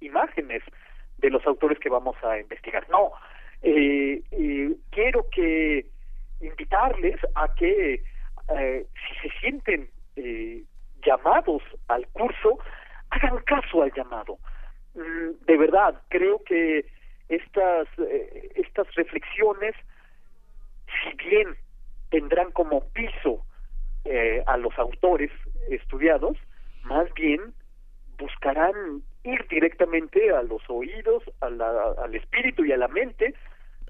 imágenes de los autores que vamos a investigar. No, eh, eh, quiero que invitarles a que eh, si se sienten eh, llamados al curso, hagan caso al llamado. Mm, de verdad, creo que estas, estas reflexiones, si bien tendrán como piso a los autores estudiados, más bien buscarán ir directamente a los oídos, al espíritu y a la mente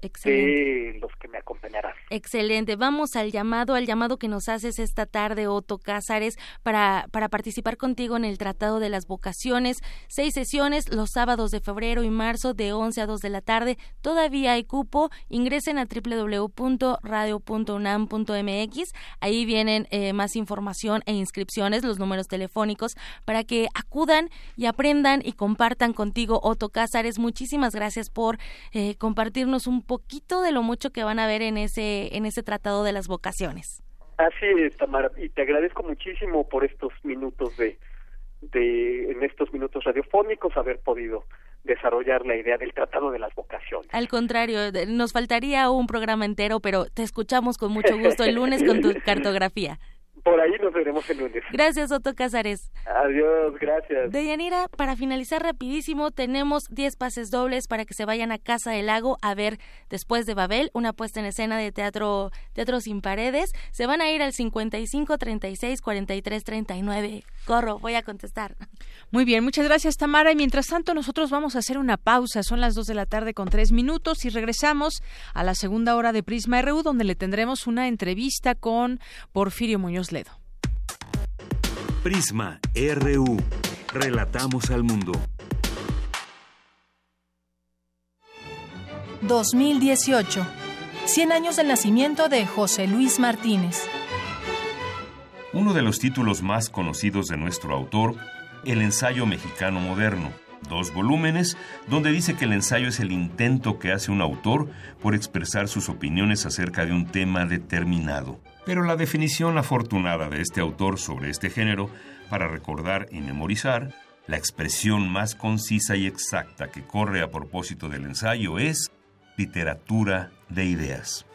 de los que me acompañarán. Excelente. Vamos al llamado, al llamado que nos haces esta tarde, Otto Cázares, para, para participar contigo en el Tratado de las Vocaciones. Seis sesiones los sábados de febrero y marzo de 11 a 2 de la tarde. Todavía hay cupo. Ingresen a www.radio.unam.mx. Ahí vienen eh, más información e inscripciones, los números telefónicos, para que acudan y aprendan y compartan contigo, Otto Cázares. Muchísimas gracias por eh, compartirnos un poquito de lo mucho que van a ver en ese, en ese tratado de las vocaciones. Así es, Tamara, y te agradezco muchísimo por estos minutos de, de, en estos minutos radiofónicos, haber podido desarrollar la idea del Tratado de las Vocaciones. Al contrario, nos faltaría un programa entero, pero te escuchamos con mucho gusto el lunes con tu cartografía. Por ahí nos veremos el lunes. Gracias, Otto Cázares. Adiós, gracias. Deyanira, para finalizar rapidísimo, tenemos 10 pases dobles para que se vayan a Casa del Lago a ver Después de Babel, una puesta en escena de teatro, teatro sin paredes. Se van a ir al 55 36 43 39. Corro, voy a contestar. Muy bien, muchas gracias, Tamara. Y mientras tanto, nosotros vamos a hacer una pausa. Son las 2 de la tarde con 3 minutos y regresamos a la segunda hora de Prisma RU, donde le tendremos una entrevista con Porfirio Muñoz Prisma RU. Relatamos al mundo. 2018. 100 años del nacimiento de José Luis Martínez. Uno de los títulos más conocidos de nuestro autor, El ensayo mexicano moderno, dos volúmenes, donde dice que el ensayo es el intento que hace un autor por expresar sus opiniones acerca de un tema determinado. Pero la definición afortunada de este autor sobre este género, para recordar y memorizar, la expresión más concisa y exacta que corre a propósito del ensayo es literatura de ideas.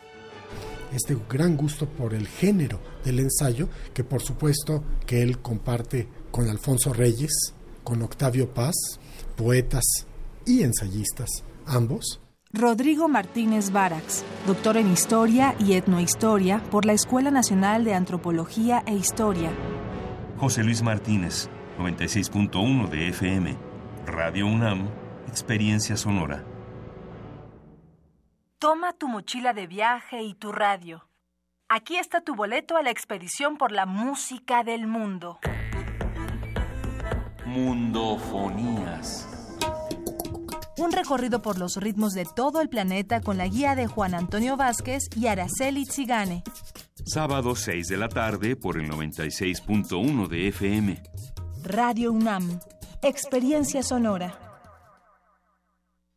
Este gran gusto por el género del ensayo, que por supuesto que él comparte con Alfonso Reyes, con Octavio Paz, poetas y ensayistas, ambos. Rodrigo Martínez Barax, doctor en Historia y Etnohistoria por la Escuela Nacional de Antropología e Historia. José Luis Martínez, 96.1 de FM. Radio UNAM, Experiencia Sonora. Toma tu mochila de viaje y tu radio. Aquí está tu boleto a la expedición por la música del mundo. Mundofonías. Un recorrido por los ritmos de todo el planeta con la guía de Juan Antonio Vázquez y Araceli Zigane. Sábado 6 de la tarde por el 96.1 de FM. Radio UNAM. Experiencia sonora.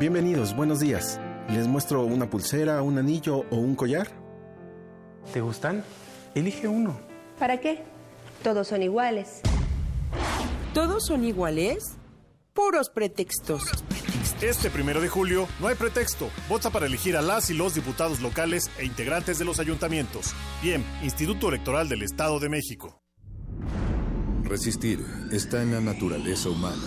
Bienvenidos, buenos días. ¿Les muestro una pulsera, un anillo o un collar? ¿Te gustan? Elige uno. ¿Para qué? Todos son iguales. ¿Todos son iguales? Puros pretextos. Este primero de julio no hay pretexto. Vota para elegir a las y los diputados locales e integrantes de los ayuntamientos. Bien, Instituto Electoral del Estado de México. Resistir está en la naturaleza humana.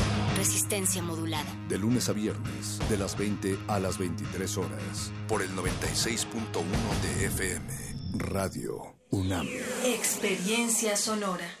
Resistencia modulada. De lunes a viernes, de las 20 a las 23 horas, por el 96.1 de FM, Radio UNAM. Experiencia sonora.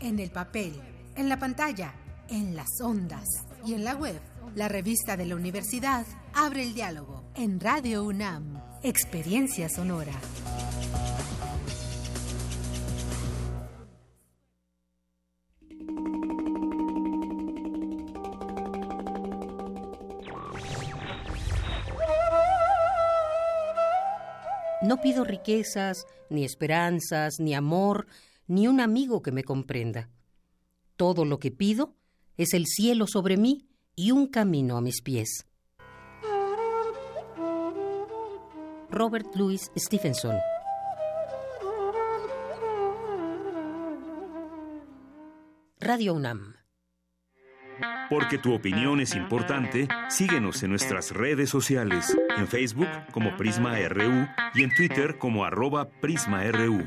en el papel, en la pantalla, en las ondas y en la web. La revista de la universidad abre el diálogo en Radio UNAM. Experiencia sonora. No pido riquezas, ni esperanzas, ni amor, ni un amigo que me comprenda. Todo lo que pido es el cielo sobre mí y un camino a mis pies. Robert Louis Stevenson. Radio UNAM. Porque tu opinión es importante, síguenos en nuestras redes sociales, en Facebook como Prisma RU y en Twitter como arroba PrismaRU.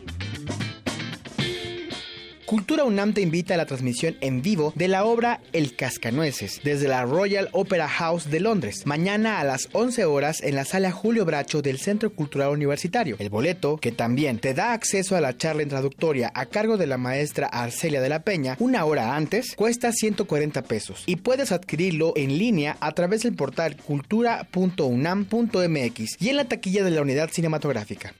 Cultura UNAM te invita a la transmisión en vivo de la obra El Cascanueces desde la Royal Opera House de Londres, mañana a las 11 horas en la sala Julio Bracho del Centro Cultural Universitario. El boleto, que también te da acceso a la charla introductoria a cargo de la maestra Arcelia de la Peña una hora antes, cuesta 140 pesos y puedes adquirirlo en línea a través del portal cultura.unam.mx y en la taquilla de la unidad cinematográfica.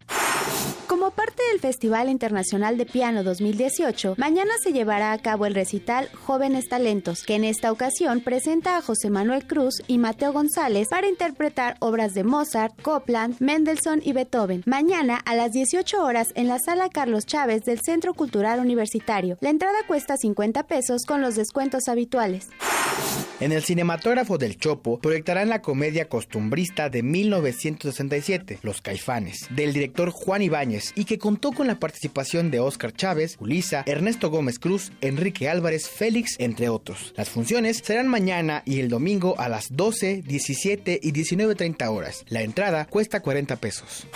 Parte del Festival Internacional de Piano 2018, mañana se llevará a cabo el recital Jóvenes Talentos, que en esta ocasión presenta a José Manuel Cruz y Mateo González para interpretar obras de Mozart, Copland, Mendelssohn y Beethoven. Mañana a las 18 horas en la sala Carlos Chávez del Centro Cultural Universitario. La entrada cuesta 50 pesos con los descuentos habituales. En el cinematógrafo del Chopo proyectarán la comedia costumbrista de 1967, Los Caifanes, del director Juan Ibáñez y que contó con la participación de Óscar Chávez, Ulisa, Ernesto Gómez Cruz, Enrique Álvarez, Félix, entre otros. Las funciones serán mañana y el domingo a las 12, 17 y 19.30 horas. La entrada cuesta 40 pesos.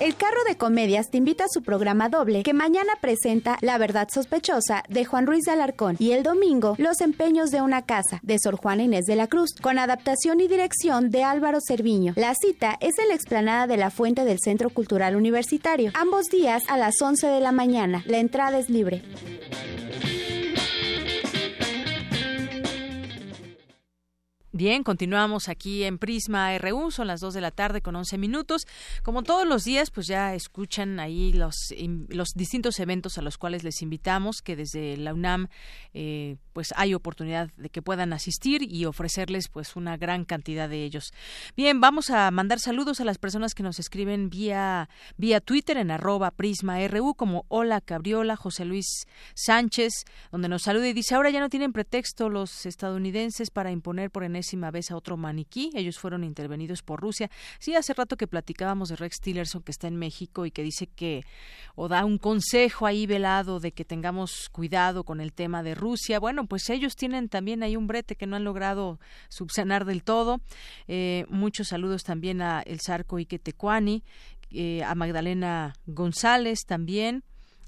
El carro de comedias te invita a su programa doble que mañana presenta La verdad sospechosa de Juan Ruiz de Alarcón y el domingo Los empeños de una casa de Sor Juana Inés de la Cruz con adaptación y dirección de Álvaro Cerviño. La cita es en la explanada de la Fuente del Centro Cultural Universitario. Ambos días a las 11 de la mañana. La entrada es libre. Bien, continuamos aquí en Prisma RU, son las 2 de la tarde con 11 minutos. Como todos los días, pues ya escuchan ahí los, los distintos eventos a los cuales les invitamos, que desde la UNAM eh, pues hay oportunidad de que puedan asistir y ofrecerles pues una gran cantidad de ellos. Bien, vamos a mandar saludos a las personas que nos escriben vía, vía Twitter en arroba Prisma RU, como Hola Cabriola, José Luis Sánchez, donde nos saluda y dice, ahora ya no tienen pretexto los estadounidenses para imponer por en vez a otro maniquí. Ellos fueron intervenidos por Rusia. Sí, hace rato que platicábamos de Rex Tillerson que está en México y que dice que o da un consejo ahí velado de que tengamos cuidado con el tema de Rusia. Bueno, pues ellos tienen también ahí un brete que no han logrado subsanar del todo. Eh, muchos saludos también a El Sarco Iquetecuani, eh, a Magdalena González también.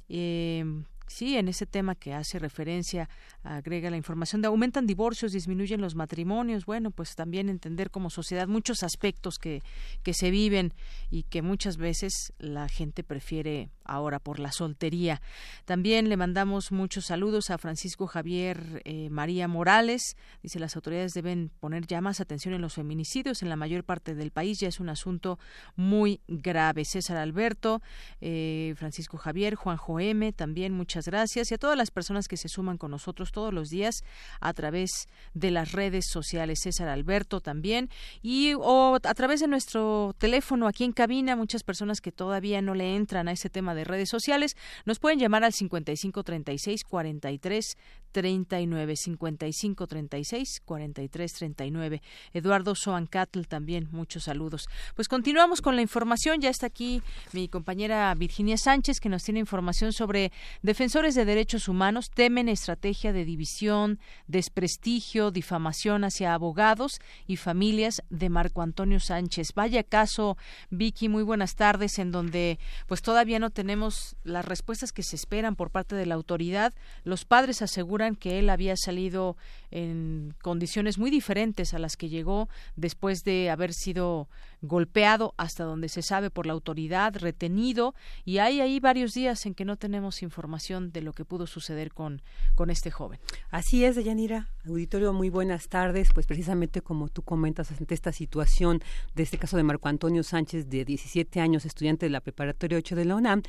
Eh, sí, en ese tema que hace referencia agrega la información de aumentan divorcios, disminuyen los matrimonios. Bueno, pues también entender como sociedad muchos aspectos que, que se viven y que muchas veces la gente prefiere ahora por la soltería. También le mandamos muchos saludos a Francisco Javier eh, María Morales. Dice las autoridades deben poner ya más atención en los feminicidios en la mayor parte del país. Ya es un asunto muy grave. César Alberto, eh, Francisco Javier, Juanjo M. También muchas gracias y a todas las personas que se suman con nosotros todos los días a través de las redes sociales. César Alberto también y o a través de nuestro teléfono aquí en cabina. Muchas personas que todavía no le entran a ese tema de redes sociales, nos pueden llamar al 55 36 43 39 55 36 43 39. Eduardo Soancatl también muchos saludos. Pues continuamos con la información, ya está aquí mi compañera Virginia Sánchez que nos tiene información sobre defensores de derechos humanos temen estrategia de división, desprestigio, difamación hacia abogados y familias de Marco Antonio Sánchez. Vaya caso, Vicky, muy buenas tardes en donde pues todavía no tenemos las respuestas que se esperan por parte de la autoridad. Los padres aseguran que él había salido en condiciones muy diferentes a las que llegó después de haber sido golpeado hasta donde se sabe por la autoridad, retenido y hay ahí varios días en que no tenemos información de lo que pudo suceder con, con este joven. Así es, Deyanira. Auditorio, muy buenas tardes. Pues precisamente como tú comentas ante esta situación de este caso de Marco Antonio Sánchez, de 17 años, estudiante de la preparatoria 8 de la UNAM,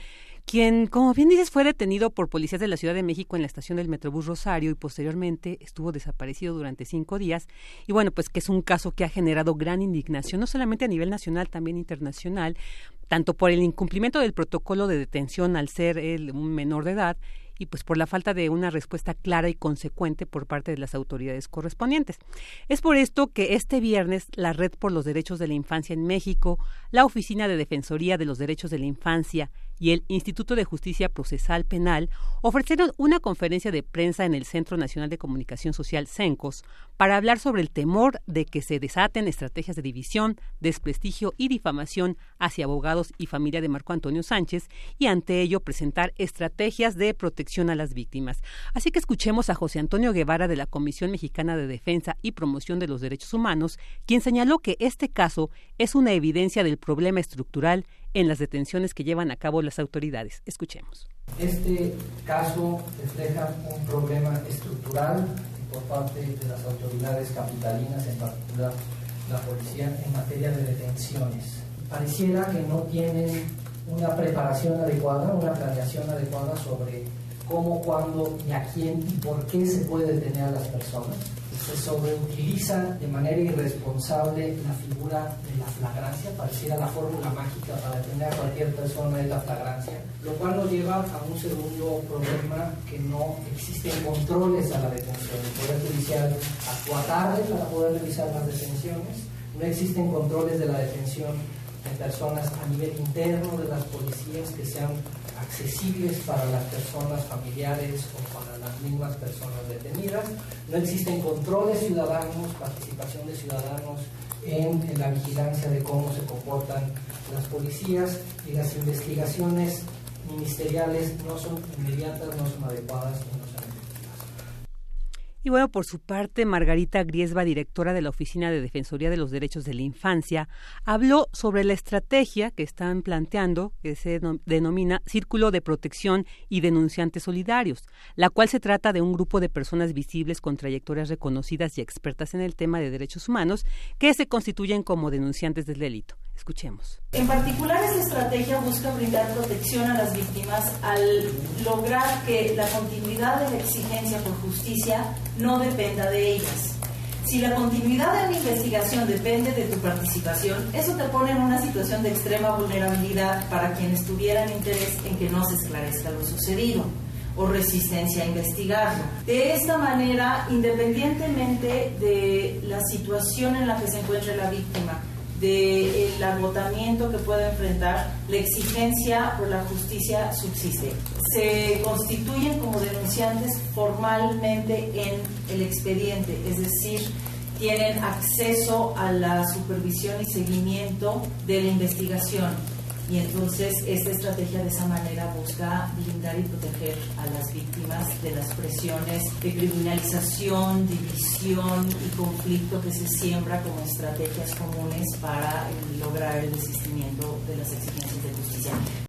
quien, como bien dices, fue detenido por policías de la Ciudad de México en la estación del Metrobús Rosario y posteriormente estuvo desaparecido durante cinco días. Y bueno, pues que es un caso que ha generado gran indignación, no solamente a nivel nacional, también internacional, tanto por el incumplimiento del protocolo de detención al ser un menor de edad y pues por la falta de una respuesta clara y consecuente por parte de las autoridades correspondientes. Es por esto que este viernes la Red por los Derechos de la Infancia en México, la Oficina de Defensoría de los Derechos de la Infancia y el Instituto de Justicia Procesal Penal ofrecieron una conferencia de prensa en el Centro Nacional de Comunicación Social CENCOS para hablar sobre el temor de que se desaten estrategias de división, desprestigio y difamación hacia abogados y familia de Marco Antonio Sánchez y ante ello presentar estrategias de protección a las víctimas. Así que escuchemos a José Antonio Guevara de la Comisión Mexicana de Defensa y Promoción de los Derechos Humanos, quien señaló que este caso es una evidencia del problema estructural en las detenciones que llevan a cabo las autoridades. Escuchemos. Este caso refleja un problema estructural por parte de las autoridades capitalinas, en particular la policía, en materia de detenciones. Pareciera que no tienen una preparación adecuada, una planeación adecuada sobre cómo, cuándo y a quién y por qué se puede detener a las personas se sobreutiliza de manera irresponsable la figura de la flagrancia, pareciera la fórmula mágica para detener a cualquier persona de la flagrancia, lo cual nos lleva a un segundo problema que no existen controles a la detención. El Poder Judicial actúa tarde para poder realizar las detenciones, no existen controles de la detención de personas a nivel interno de las policías que sean accesibles para las personas familiares o para las mismas personas detenidas. No existen controles ciudadanos, participación de ciudadanos en, la vigilancia de cómo se comportan las policías y las investigaciones ministeriales no son inmediatas, no son adecuadas y bueno, por su parte, Margarita Griesba, directora de la Oficina de Defensoría de los Derechos de la Infancia, habló sobre la estrategia que están planteando, que se denomina Círculo de Protección y Denunciantes Solidarios, la cual se trata de un grupo de personas visibles con trayectorias reconocidas y expertas en el tema de derechos humanos que se constituyen como denunciantes del delito. Escuchemos. En particular, esta estrategia busca brindar protección a las víctimas al lograr que la continuidad de la exigencia por justicia no dependa de ellas. Si la continuidad de la investigación depende de tu participación, eso te pone en una situación de extrema vulnerabilidad para quienes tuvieran interés en que no se esclarezca lo sucedido o resistencia a investigarlo. De esta manera, independientemente de la situación en la que se encuentre la víctima, del agotamiento que pueda enfrentar, la exigencia por la justicia subsiste. Se constituyen como denunciantes formalmente en el expediente, es decir, tienen acceso a la supervisión y seguimiento de la investigación y entonces esta estrategia de esa manera busca blindar y proteger a las víctimas de las presiones de criminalización, división y conflicto que se siembra como estrategias comunes para lograr el desistimiento de las exigencias de justicia.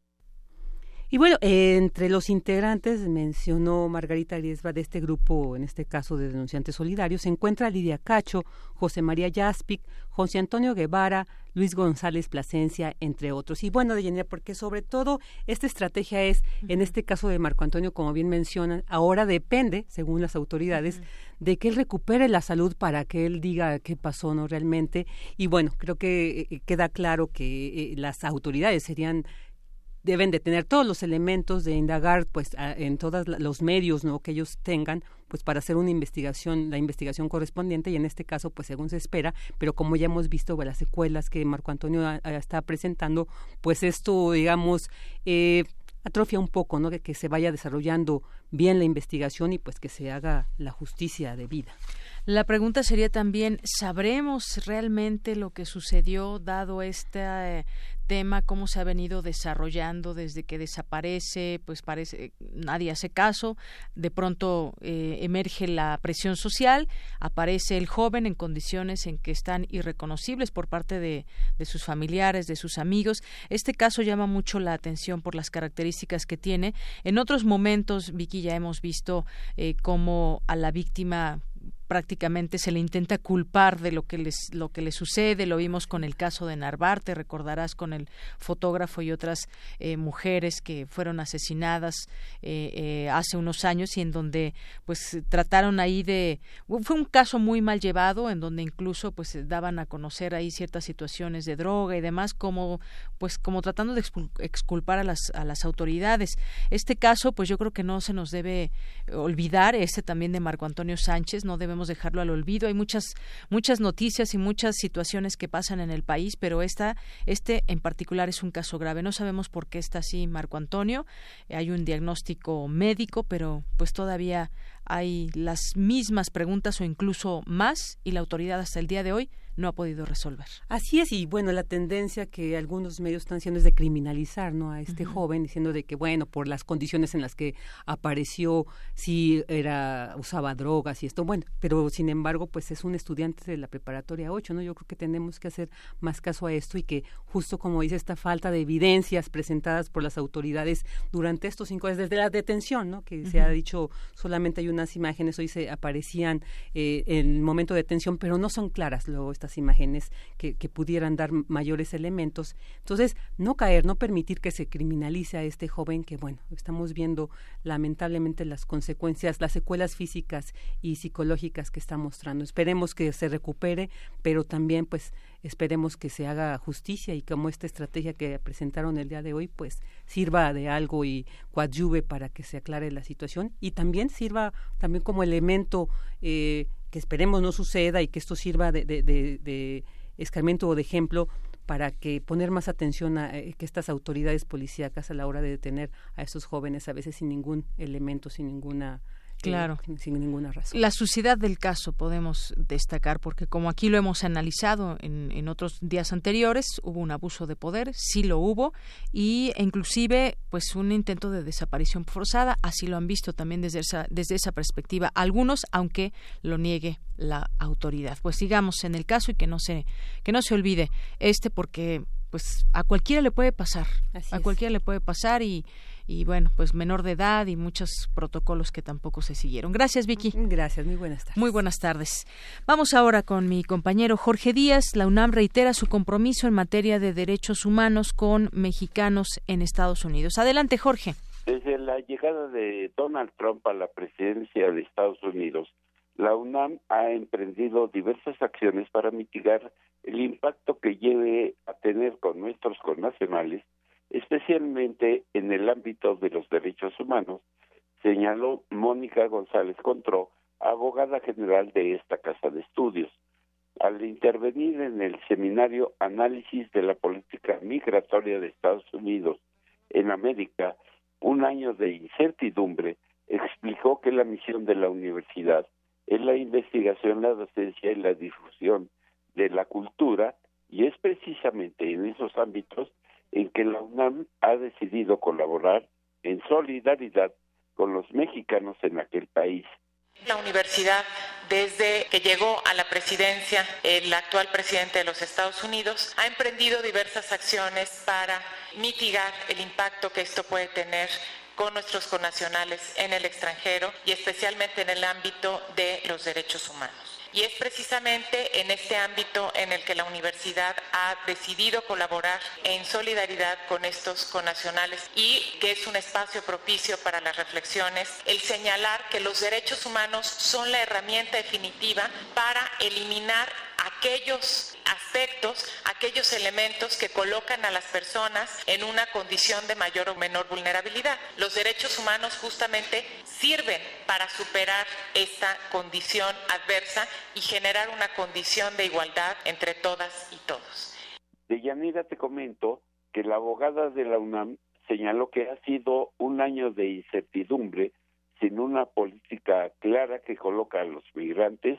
Y bueno, entre los integrantes, mencionó Margarita Griesba de este grupo, en este caso de denunciantes solidarios, se encuentra Lidia Cacho, José María Yaspic, José Antonio Guevara, Luis González Plasencia, entre otros. Y bueno, Deyanira, porque sobre todo esta estrategia es, en este caso de Marco Antonio, como bien mencionan, ahora depende, según las autoridades, de que él recupere la salud para que él diga qué pasó, ¿no? Realmente. Y bueno, creo que eh, queda claro que eh, las autoridades serían deben de tener todos los elementos de indagar pues en todos los medios no que ellos tengan pues para hacer una investigación la investigación correspondiente y en este caso pues según se espera pero como ya hemos visto las secuelas que Marco Antonio está presentando pues esto digamos eh, atrofia un poco no que, que se vaya desarrollando bien la investigación y pues que se haga la justicia debida. La pregunta sería también, ¿sabremos realmente lo que sucedió dado este tema, cómo se ha venido desarrollando desde que desaparece, pues parece, nadie hace caso, de pronto eh, emerge la presión social, aparece el joven en condiciones en que están irreconocibles por parte de, de sus familiares, de sus amigos. Este caso llama mucho la atención por las características que tiene. En otros momentos, Vicky, ya hemos visto eh, cómo a la víctima prácticamente se le intenta culpar de lo que les lo que le sucede. Lo vimos con el caso de Narvarte recordarás con el fotógrafo y otras eh, mujeres que fueron asesinadas eh, eh, hace unos años y en donde pues trataron ahí de fue un caso muy mal llevado en donde incluso pues daban a conocer ahí ciertas situaciones de droga y demás como pues como tratando de exculpar a las a las autoridades. Este caso pues yo creo que no se nos debe olvidar este también de Marco Antonio Sánchez no debemos dejarlo al olvido. Hay muchas, muchas noticias y muchas situaciones que pasan en el país, pero esta, este en particular es un caso grave. No sabemos por qué está así Marco Antonio. Hay un diagnóstico médico, pero pues todavía hay las mismas preguntas o incluso más y la autoridad hasta el día de hoy no ha podido resolver. Así es, y bueno, la tendencia que algunos medios están haciendo es de criminalizar ¿no? a este joven, diciendo de que, bueno, por las condiciones en las que apareció, si era, usaba drogas y esto, bueno, pero sin embargo, pues es un estudiante de la preparatoria 8, ¿no? Yo creo que tenemos que hacer más caso a esto y que justo como dice esta falta de evidencias presentadas por las autoridades durante estos cinco años, desde la detención, ¿no? Que se ha dicho, solamente hay unas imágenes, hoy se aparecían eh, en el momento de detención, pero no son claras luego estas imágenes que, pudieran dar mayores elementos. Entonces, no caer, no permitir que se criminalice a este joven que, bueno, estamos viendo lamentablemente las consecuencias, las secuelas físicas y psicológicas que está mostrando. Esperemos que se recupere, pero también, pues, esperemos que se haga justicia y como esta estrategia que presentaron el día de hoy pues sirva de algo y coadyuve para que se aclare la situación y también sirva también como elemento eh, que esperemos no suceda y que esto sirva de, de, de, escarmiento o de ejemplo para que poner más atención a eh, que estas autoridades policíacas a la hora de detener a estos jóvenes a veces sin ningún elemento, sin ninguna Claro. sin ninguna razón. La suciedad del caso podemos destacar porque como aquí lo hemos analizado en, en, otros días anteriores, hubo un abuso de poder, sí lo hubo, y e inclusive pues un intento de desaparición forzada, así lo han visto también desde esa, desde esa perspectiva algunos, aunque lo niegue la autoridad. Pues sigamos en el caso y que no se, que no se olvide este porque pues a cualquiera le puede pasar, a cualquiera le puede pasar y y bueno, pues menor de edad y muchos protocolos que tampoco se siguieron. Gracias, Vicky. Gracias, muy buenas tardes. Muy buenas tardes. Vamos ahora con mi compañero Jorge Díaz. La UNAM reitera su compromiso en materia de derechos humanos con mexicanos en Estados Unidos. Adelante, Jorge. Desde la llegada de Donald Trump a la presidencia de Estados Unidos, la UNAM ha emprendido diversas acciones para mitigar el impacto que lleve a tener con nuestros connacionales especialmente en el ámbito de los derechos humanos, señaló Mónica González Contró, abogada general de esta casa de estudios. Al intervenir en el seminario Análisis de la Política Migratoria de Estados Unidos en América, un año de incertidumbre, explicó que la misión de la universidad es la investigación, la docencia y la difusión de la cultura, y es precisamente en esos ámbitos en que la UNAM ha decidido colaborar en solidaridad con los mexicanos en aquel país. La universidad, desde que llegó a la presidencia el actual presidente de los Estados Unidos, ha emprendido diversas acciones para mitigar el impacto que esto puede tener con nuestros connacionales en el extranjero y especialmente en el ámbito de los derechos humanos. Y es precisamente en este ámbito en el que la universidad ha decidido colaborar en solidaridad con estos conacionales y que es un espacio propicio para las reflexiones, el señalar que los derechos humanos son la herramienta definitiva para eliminar aquellos aspectos, aquellos elementos que colocan a las personas en una condición de mayor o menor vulnerabilidad. Los derechos humanos justamente sirven para superar esta condición adversa y generar una condición de igualdad entre todas y todos. De Yanira te comento que la abogada de la UNAM señaló que ha sido un año de incertidumbre sin una política clara que coloca a los migrantes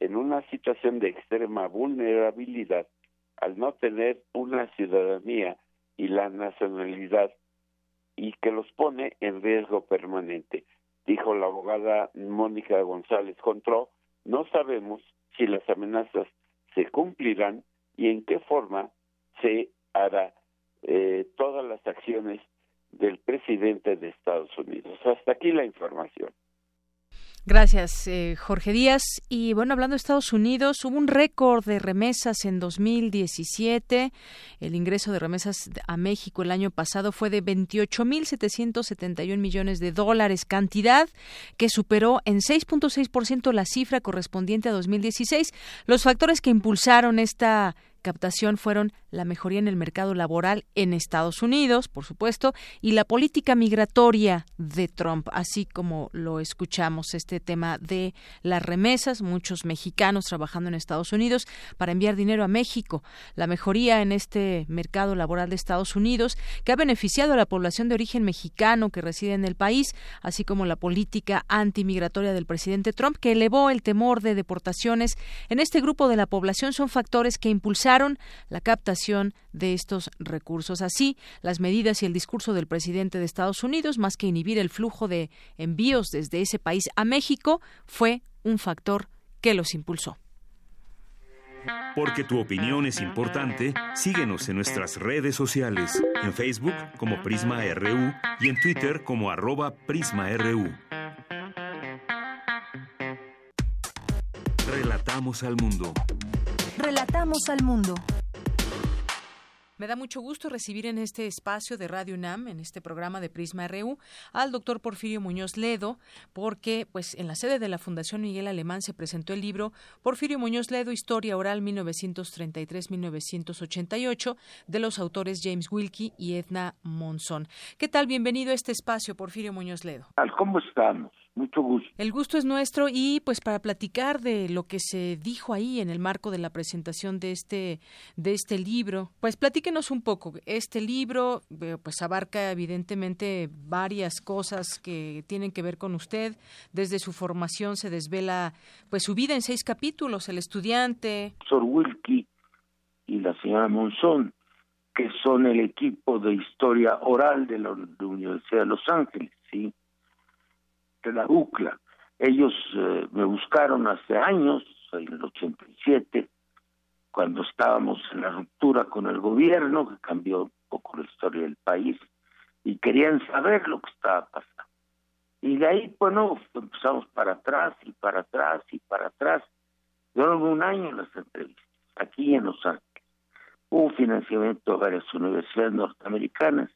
en una situación de extrema vulnerabilidad al no tener una ciudadanía y la nacionalidad y que los pone en riesgo permanente. Dijo la abogada Mónica González Contró, no sabemos si las amenazas se cumplirán y en qué forma se hará eh, todas las acciones del presidente de Estados Unidos. Hasta aquí la información. Gracias, eh, Jorge Díaz. Y bueno, hablando de Estados Unidos, hubo un récord de remesas en 2017. El ingreso de remesas a México el año pasado fue de 28.771 millones de dólares, cantidad que superó en 6.6% la cifra correspondiente a 2016. Los factores que impulsaron esta captación fueron la mejoría en el mercado laboral en Estados Unidos, por supuesto, y la política migratoria de Trump, así como lo escuchamos, este tema de las remesas, muchos mexicanos trabajando en Estados Unidos para enviar dinero a México, la mejoría en este mercado laboral de Estados Unidos, que ha beneficiado a la población de origen mexicano que reside en el país, así como la política antimigratoria del presidente Trump, que elevó el temor de deportaciones en este grupo de la población, son factores que impulsaron la captación de estos recursos. Así, las medidas y el discurso del presidente de Estados Unidos, más que inhibir el flujo de envíos desde ese país a México, fue un factor que los impulsó. Porque tu opinión es importante, síguenos en nuestras redes sociales, en Facebook como Prisma RU y en Twitter como arroba PrismaRU. Relatamos al mundo. Relatamos al mundo. Me da mucho gusto recibir en este espacio de Radio UNAM, en este programa de Prisma RU, al doctor Porfirio Muñoz Ledo, porque pues en la sede de la Fundación Miguel Alemán se presentó el libro Porfirio Muñoz Ledo, Historia Oral 1933-1988, de los autores James Wilkie y Edna Monzón. ¿Qué tal? Bienvenido a este espacio, Porfirio Muñoz Ledo. ¿Cómo estamos? Mucho gusto. El gusto es nuestro y pues para platicar de lo que se dijo ahí en el marco de la presentación de este de este libro, pues platíquenos un poco. Este libro eh, pues abarca evidentemente varias cosas que tienen que ver con usted. Desde su formación se desvela pues su vida en seis capítulos, el estudiante. Sor Wilkie y la señora Monzón, que son el equipo de historia oral de la Universidad de Los Ángeles, sí de la UCLA. Ellos eh, me buscaron hace años, en el 87, cuando estábamos en la ruptura con el gobierno, que cambió un poco la historia del país, y querían saber lo que estaba pasando. Y de ahí, bueno, empezamos para atrás y para atrás y para atrás. Duraron un año las entrevistas, aquí en Los Ángeles. Hubo financiamiento de varias universidades norteamericanas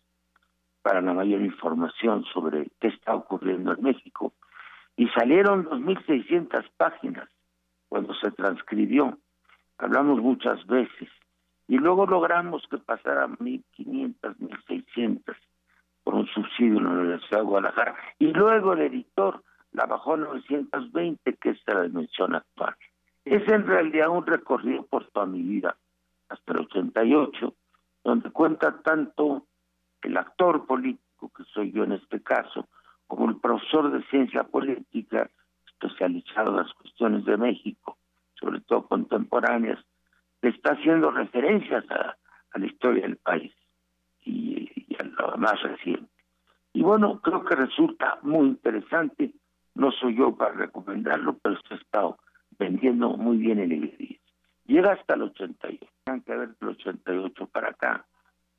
para la mayor información sobre qué está ocurriendo en México. Y salieron 2.600 páginas cuando se transcribió. Hablamos muchas veces. Y luego logramos que pasara 1.500, 1.600 por un subsidio en la Universidad de Guadalajara. Y luego el editor la bajó a 920, que es la dimensión actual. Es en realidad un recorrido por toda mi vida, hasta el 88, donde cuenta tanto el actor político, que soy yo en este caso, como el profesor de ciencia política especializado en las cuestiones de México, sobre todo contemporáneas, le está haciendo referencias a, la historia del país y, a lo más reciente. Y bueno, creo que resulta muy interesante, no soy yo para recomendarlo, pero se ha estado vendiendo muy bien en librerías. Llega hasta el 88, tienen que ver el 88 para acá,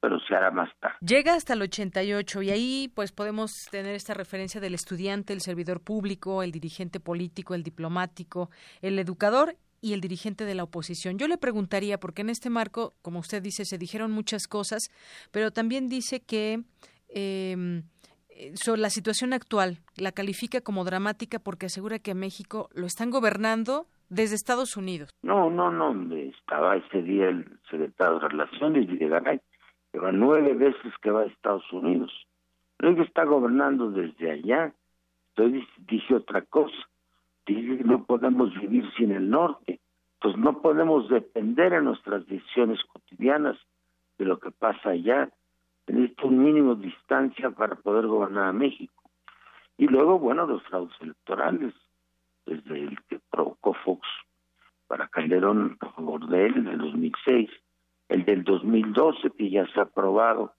pero se hará más tarde. Llega hasta el 88 y ahí pues podemos tener esta referencia del estudiante, el servidor público, el dirigente político, el diplomático, el educador y el dirigente de la oposición. Yo le preguntaría, porque en este marco, como usted dice, se dijeron muchas cosas, pero también dice que eh, sobre la situación actual la califica como dramática porque asegura que a México lo están gobernando desde Estados Unidos. No, no, no, estaba ese día el secretario de Relaciones, Videgaray, Lleva nueve veces que va a Estados Unidos. Luego está gobernando desde allá. Entonces dije otra cosa. Dije que no podemos vivir sin el norte. Entonces no podemos depender en nuestras decisiones cotidianas de lo que pasa allá. Necesito un mínimo de distancia para poder gobernar a México. Y luego, bueno, los fraudes electorales, desde el que provocó Fox para Calderón a favor de él en el 2006 el del 2012 que ya se ha aprobado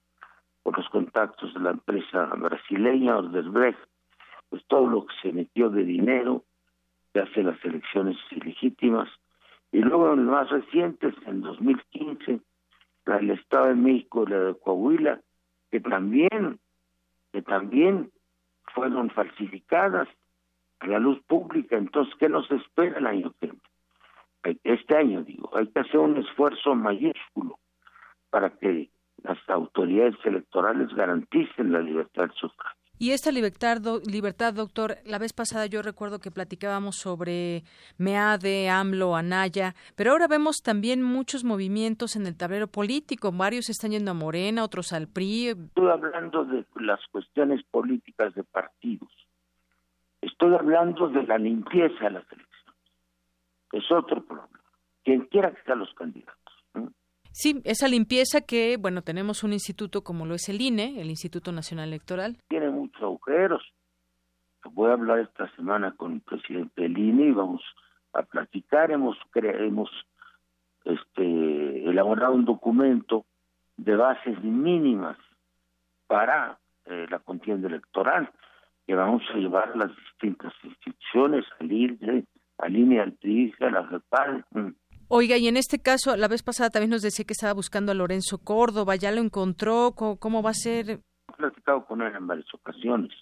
por los contactos de la empresa brasileña Orderbrecht, pues todo lo que se metió de dinero que hace las elecciones ilegítimas y luego los más recientes en 2015 la del Estado de México y la de Coahuila que también que también fueron falsificadas a la luz pública. Entonces, ¿qué nos espera el año que Este año, digo, hay que hacer un esfuerzo mayúsculo para que las autoridades electorales garanticen la libertad de sufragio. Y esta libertad, libertad, doctor, la vez pasada yo recuerdo que platicábamos sobre MEADE, AMLO, Anaya, pero ahora vemos también muchos movimientos en el tablero político. Varios están yendo a Morena, otros al PRI. Estoy hablando de las cuestiones políticas de partidos. Estoy hablando de la limpieza de las elecciones. Es otro problema. Quien quiera que sean los candidatos. Sí, esa limpieza que, bueno, tenemos un instituto como lo es el INE, el Instituto Nacional Electoral. Tiene muchos agujeros. Voy a hablar esta semana con el presidente del INE y vamos a platicar. Hemos, hemos este, elaborado un documento de bases mínimas para eh, la contienda electoral que vamos a llevar a las distintas instituciones, al INE, a la REPAL, Oiga, y en este caso, la vez pasada también nos decía que estaba buscando a Lorenzo Córdoba, ¿ya lo encontró? ¿Cómo, va a ser? He platicado con él en varias ocasiones.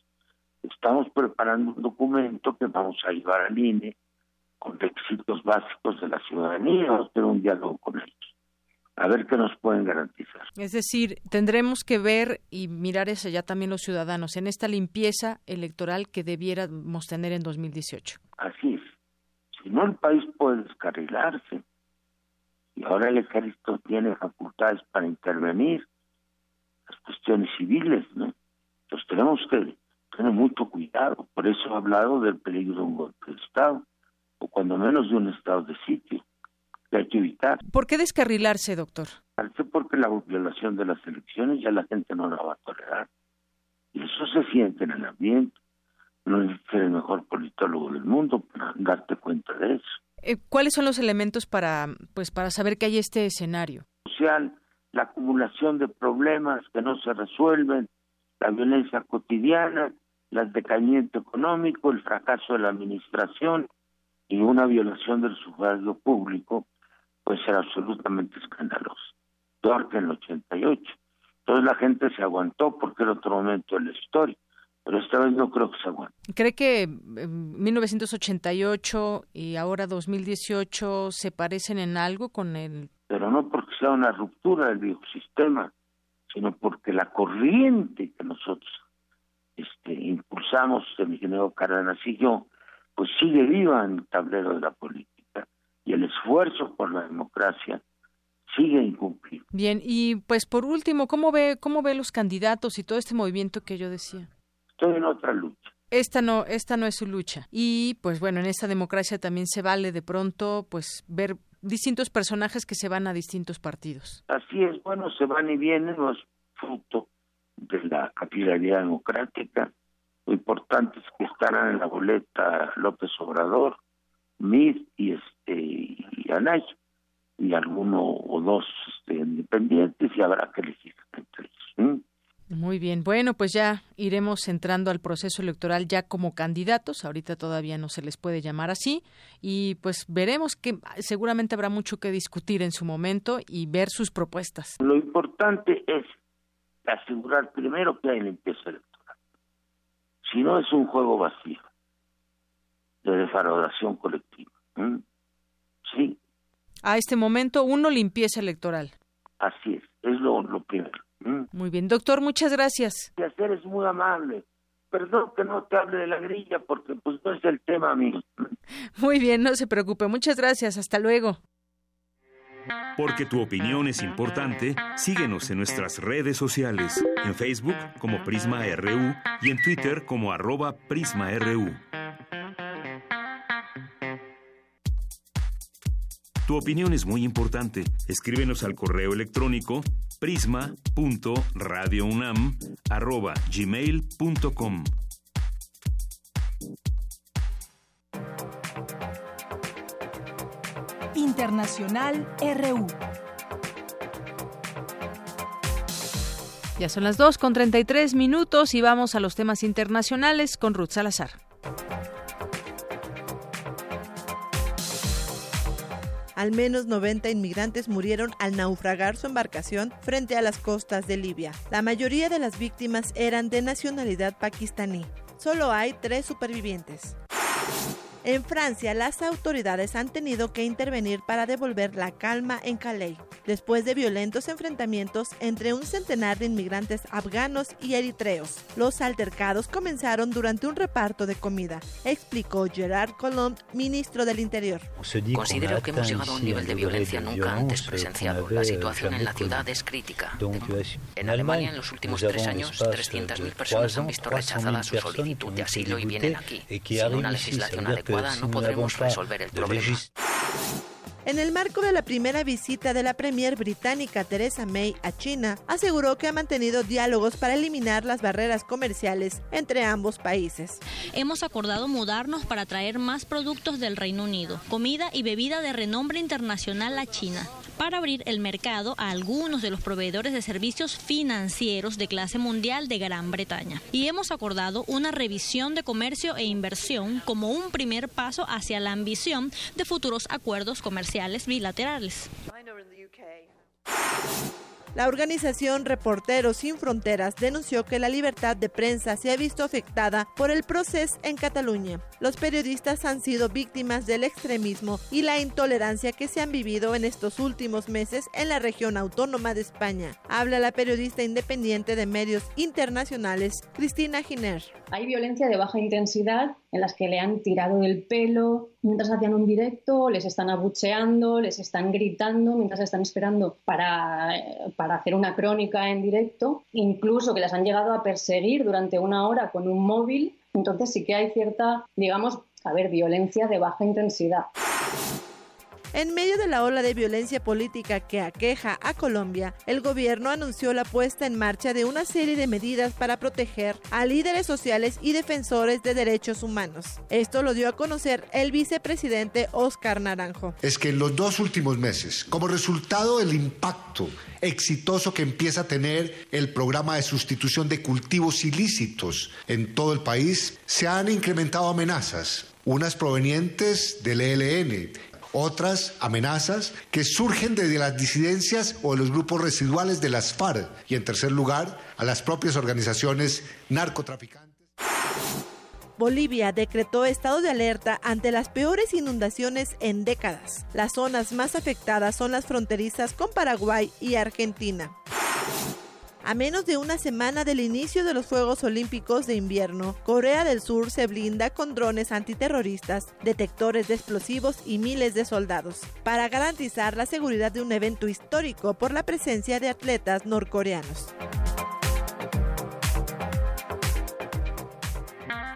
Estamos preparando un documento que vamos a llevar al INE con requisitos básicos de la ciudadanía, vamos a tener un diálogo con ellos a ver qué nos pueden garantizar. Es decir, tendremos que ver y mirar eso ya también los ciudadanos en esta limpieza electoral que debiéramos tener en 2018. Así es. Si no, el país puede descarrilarse y ahora el ejército tiene facultades para intervenir las cuestiones civiles, ¿no? Entonces tenemos que tener mucho cuidado, por eso he hablado del peligro de un golpe de Estado, o cuando menos de un estado de sitio, que hay que evitar. ¿Por qué descarrilarse, doctor? Porque la violación de las elecciones ya la gente no la va a tolerar. Y eso se siente en el ambiente. No es el mejor politólogo del mundo para darte cuenta de eso. Eh, ¿Cuáles son los elementos para, pues, para saber que hay este escenario? Social, la acumulación de problemas que no se resuelven, la violencia cotidiana, el decaimiento económico, el fracaso de la administración y una violación del sufragio público, puede ser absolutamente escandaloso. Peor que en el 88. Entonces la gente se aguantó porque era otro momento de la historia pero esta vez no creo que se aguante. ¿Cree que 1988 y ahora 2018 se parecen en algo con el...? Pero no porque sea una ruptura del viejo sistema, sino porque la corriente que nosotros este, impulsamos, el ingeniero Cárdenas y yo, pues sigue viva en el tablero de la política y el esfuerzo por la democracia sigue incumplido. Bien, y pues por último, ¿cómo ve, cómo ve los candidatos y todo este movimiento que yo decía? Estoy en otra lucha. Esta no, esta no es su lucha. Y pues bueno, en esta democracia también se vale de pronto pues ver distintos personajes que se van a distintos partidos. Así es, bueno, se van y vienen, no es fruto de la capilaridad democrática. Lo importante es que estarán en la boleta López Obrador, Mid y este y Anay, y alguno o dos este, independientes y habrá que elegir entre ellos. Muy bien, bueno, pues ya iremos entrando al proceso electoral ya como candidatos, ahorita todavía no se les puede llamar así, y pues veremos que seguramente habrá mucho que discutir en su momento y ver sus propuestas. Lo importante es asegurar primero que hay limpieza electoral, si no es un juego vacío de defraudación colectiva. Sí. A este momento, uno limpieza electoral. Así es, es lo, lo primero. Mm. Muy bien, doctor, muchas gracias. hacer es muy amable. Perdón que no te hable de la grilla porque pues no es el tema mío. Muy bien, no se preocupe. Muchas gracias. Hasta luego. Porque tu opinión es importante, síguenos en nuestras redes sociales, en Facebook como Prisma RU y en Twitter como arroba PrismaRU. Tu opinión es muy importante. Escríbenos al correo electrónico prisma.radiounam@gmail.com. Internacional RU. Ya son las 2 con 33 minutos y vamos a los temas internacionales con Ruth Salazar. Al menos 90 inmigrantes murieron al naufragar su embarcación frente a las costas de Libia. La mayoría de las víctimas eran de nacionalidad pakistaní. Solo hay tres supervivientes. En Francia, las autoridades han tenido que intervenir para devolver la calma en Calais, después de violentos enfrentamientos entre un centenar de inmigrantes afganos y eritreos. Los altercados comenzaron durante un reparto de comida, explicó Gerard Collomb, ministro del Interior. Considero que hemos llegado a un nivel de violencia nunca antes presenciado. La situación en la ciudad es crítica. En Alemania, en los últimos tres años, 300.000 personas han visto rechazada su solicitud de asilo y vienen aquí, sin una legislación adecuada no podremos resolver el problema. En el marco de la primera visita de la Premier británica Theresa May a China, aseguró que ha mantenido diálogos para eliminar las barreras comerciales entre ambos países. Hemos acordado mudarnos para traer más productos del Reino Unido, comida y bebida de renombre internacional a China para abrir el mercado a algunos de los proveedores de servicios financieros de clase mundial de Gran Bretaña. Y hemos acordado una revisión de comercio e inversión como un primer paso hacia la ambición de futuros acuerdos comerciales bilaterales. La organización Reporteros Sin Fronteras denunció que la libertad de prensa se ha visto afectada por el proceso en Cataluña. Los periodistas han sido víctimas del extremismo y la intolerancia que se han vivido en estos últimos meses en la región autónoma de España. Habla la periodista independiente de medios internacionales, Cristina Giner. Hay violencia de baja intensidad en las que le han tirado el pelo mientras hacían un directo, les están abucheando, les están gritando mientras están esperando para, para hacer una crónica en directo, incluso que las han llegado a perseguir durante una hora con un móvil. Entonces sí que hay cierta, digamos, a ver, violencia de baja intensidad. En medio de la ola de violencia política que aqueja a Colombia, el gobierno anunció la puesta en marcha de una serie de medidas para proteger a líderes sociales y defensores de derechos humanos. Esto lo dio a conocer el vicepresidente Oscar Naranjo. Es que en los dos últimos meses, como resultado del impacto exitoso que empieza a tener el programa de sustitución de cultivos ilícitos en todo el país, se han incrementado amenazas, unas provenientes del ELN otras amenazas que surgen desde las disidencias o de los grupos residuales de las FARC y en tercer lugar a las propias organizaciones narcotraficantes. Bolivia decretó estado de alerta ante las peores inundaciones en décadas. Las zonas más afectadas son las fronterizas con Paraguay y Argentina. A menos de una semana del inicio de los Juegos Olímpicos de invierno, Corea del Sur se blinda con drones antiterroristas, detectores de explosivos y miles de soldados, para garantizar la seguridad de un evento histórico por la presencia de atletas norcoreanos.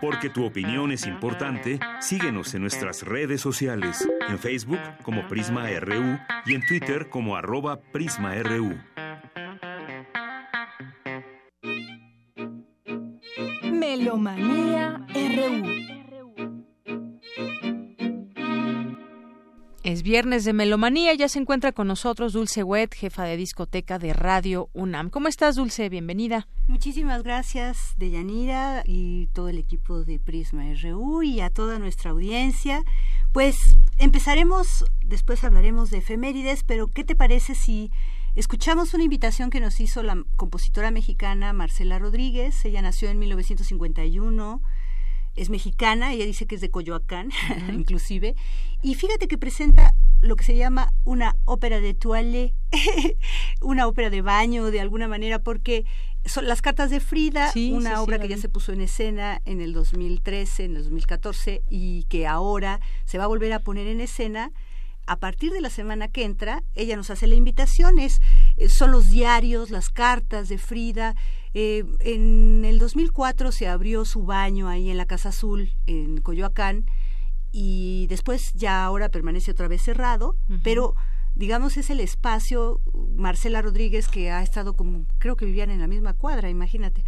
Porque tu opinión es importante, síguenos en nuestras redes sociales, en Facebook como Prisma RU y en Twitter como arroba PrismaRU. Melomanía RU. Es viernes de Melomanía, ya se encuentra con nosotros Dulce Wet, jefa de discoteca de Radio UNAM. ¿Cómo estás, Dulce? Bienvenida. Muchísimas gracias, Deyanira, y todo el equipo de Prisma RU y a toda nuestra audiencia. Pues empezaremos, después hablaremos de efemérides, pero ¿qué te parece si Escuchamos una invitación que nos hizo la compositora mexicana Marcela Rodríguez. Ella nació en 1951, es mexicana, ella dice que es de Coyoacán, inclusive. Y fíjate que presenta lo que se llama una ópera de toile, una ópera de baño de alguna manera, porque son las cartas de Frida, una obra que ya se puso en escena en el 2013, en el 2014 y que ahora se va a volver a poner en escena a partir de la semana que entra, ella nos hace la invitación, es, eh, son los diarios, las cartas de Frida. Eh, en el 2004 se abrió su baño ahí en la Casa Azul, en Coyoacán, y después ya ahora permanece otra vez cerrado, pero digamos, es el espacio, Marcela Rodríguez, que ha estado como, creo que vivían en la misma cuadra, imagínate,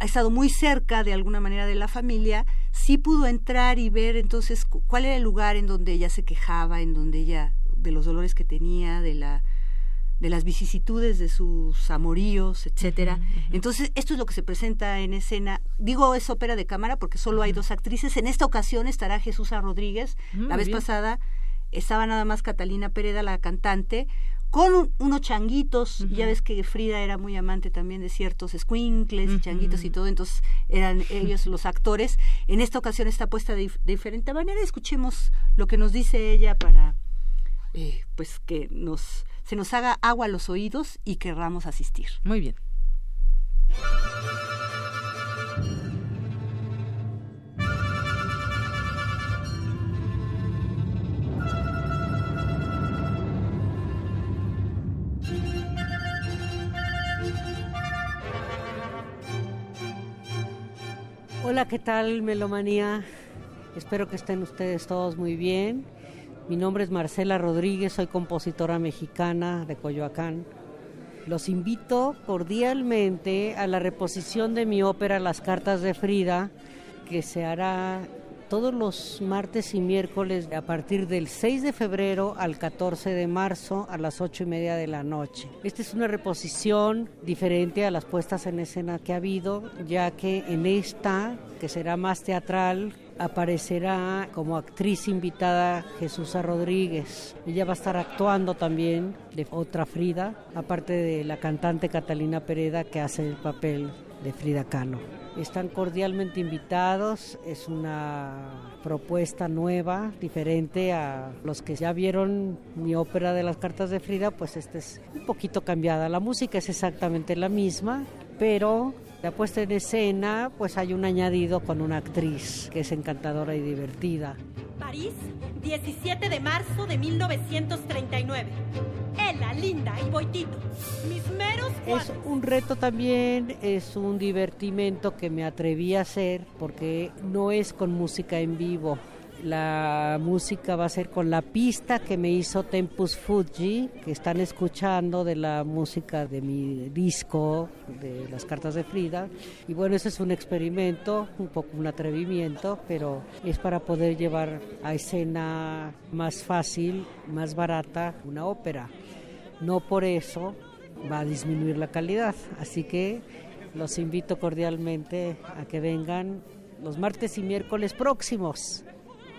ha estado muy cerca de alguna manera de la familia, sí pudo entrar y ver entonces cuál era el lugar en donde ella se quejaba, en donde ella, de los dolores que tenía, de la de las vicisitudes de sus amoríos, etcétera. Entonces, esto es lo que se presenta en escena. Digo, es ópera de cámara porque solo hay dos actrices. En esta ocasión estará Jesús Rodríguez. la vez pasada estaba nada más Catalina Pereda, la cantante, con unos changuitos, ya ves que Frida era muy amante también de ciertos squinkles, changuitos y todo, entonces eran ellos los actores. En esta ocasión está puesta de, diferente manera, escuchemos lo que nos dice ella para eh, pues que nos se nos haga agua a los oídos y querramos asistir. Muy bien. Hola, ¿qué tal, Melomanía? Espero que estén ustedes todos muy bien. Mi nombre es Marcela Rodríguez, soy compositora mexicana de Coyoacán. Los invito cordialmente a la reposición de mi ópera Las Cartas de Frida, que se hará todos los martes y miércoles a partir del 6 de febrero al 14 de marzo a las 8 y media de la noche. Esta es una reposición diferente a las puestas en escena que ha habido, ya que en esta, que será más teatral, aparecerá como actriz invitada Jesús Rodríguez. Ella va a estar actuando también de otra Frida, aparte de la cantante Catalina Pereda que hace el papel de Frida Kahlo. Están cordialmente invitados, es una propuesta nueva, diferente a los que ya vieron mi ópera de las cartas de Frida, pues esta es un poquito cambiada. La música es exactamente la misma, pero la puesta en escena, pues hay un añadido con una actriz que es encantadora y divertida. París, 17 de marzo de 1939. Ella, Linda y Boitito, mis meros Es un reto también, es un divertimento que me atreví a hacer porque no es con música en vivo. La música va a ser con la pista que me hizo Tempus Fuji, que están escuchando de la música de mi disco, de las cartas de Frida. Y bueno, ese es un experimento, un poco un atrevimiento, pero es para poder llevar a escena más fácil, más barata, una ópera. No por eso va a disminuir la calidad. Así que los invito cordialmente a que vengan los martes y miércoles próximos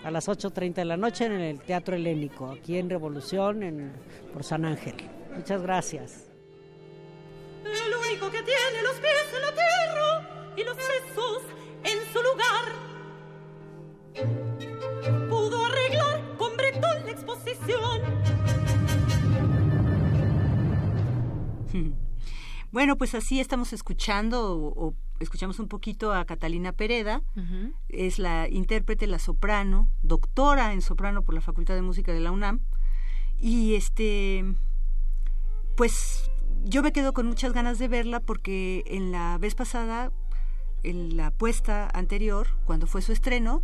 a las 8.30 de la noche en el Teatro Helénico, aquí en Revolución, en, por San Ángel. Muchas gracias. El único que tiene los pies en la tierra y los sesos en su lugar. Pudo arreglar con Bretón la exposición. Bueno, pues así estamos escuchando o, escuchamos un poquito a Catalina Pereda, es la intérprete, la soprano, doctora en soprano por la Facultad de Música de la UNAM. Y este, pues yo me quedo con muchas ganas de verla porque en la vez pasada, en la puesta anterior, cuando fue su estreno,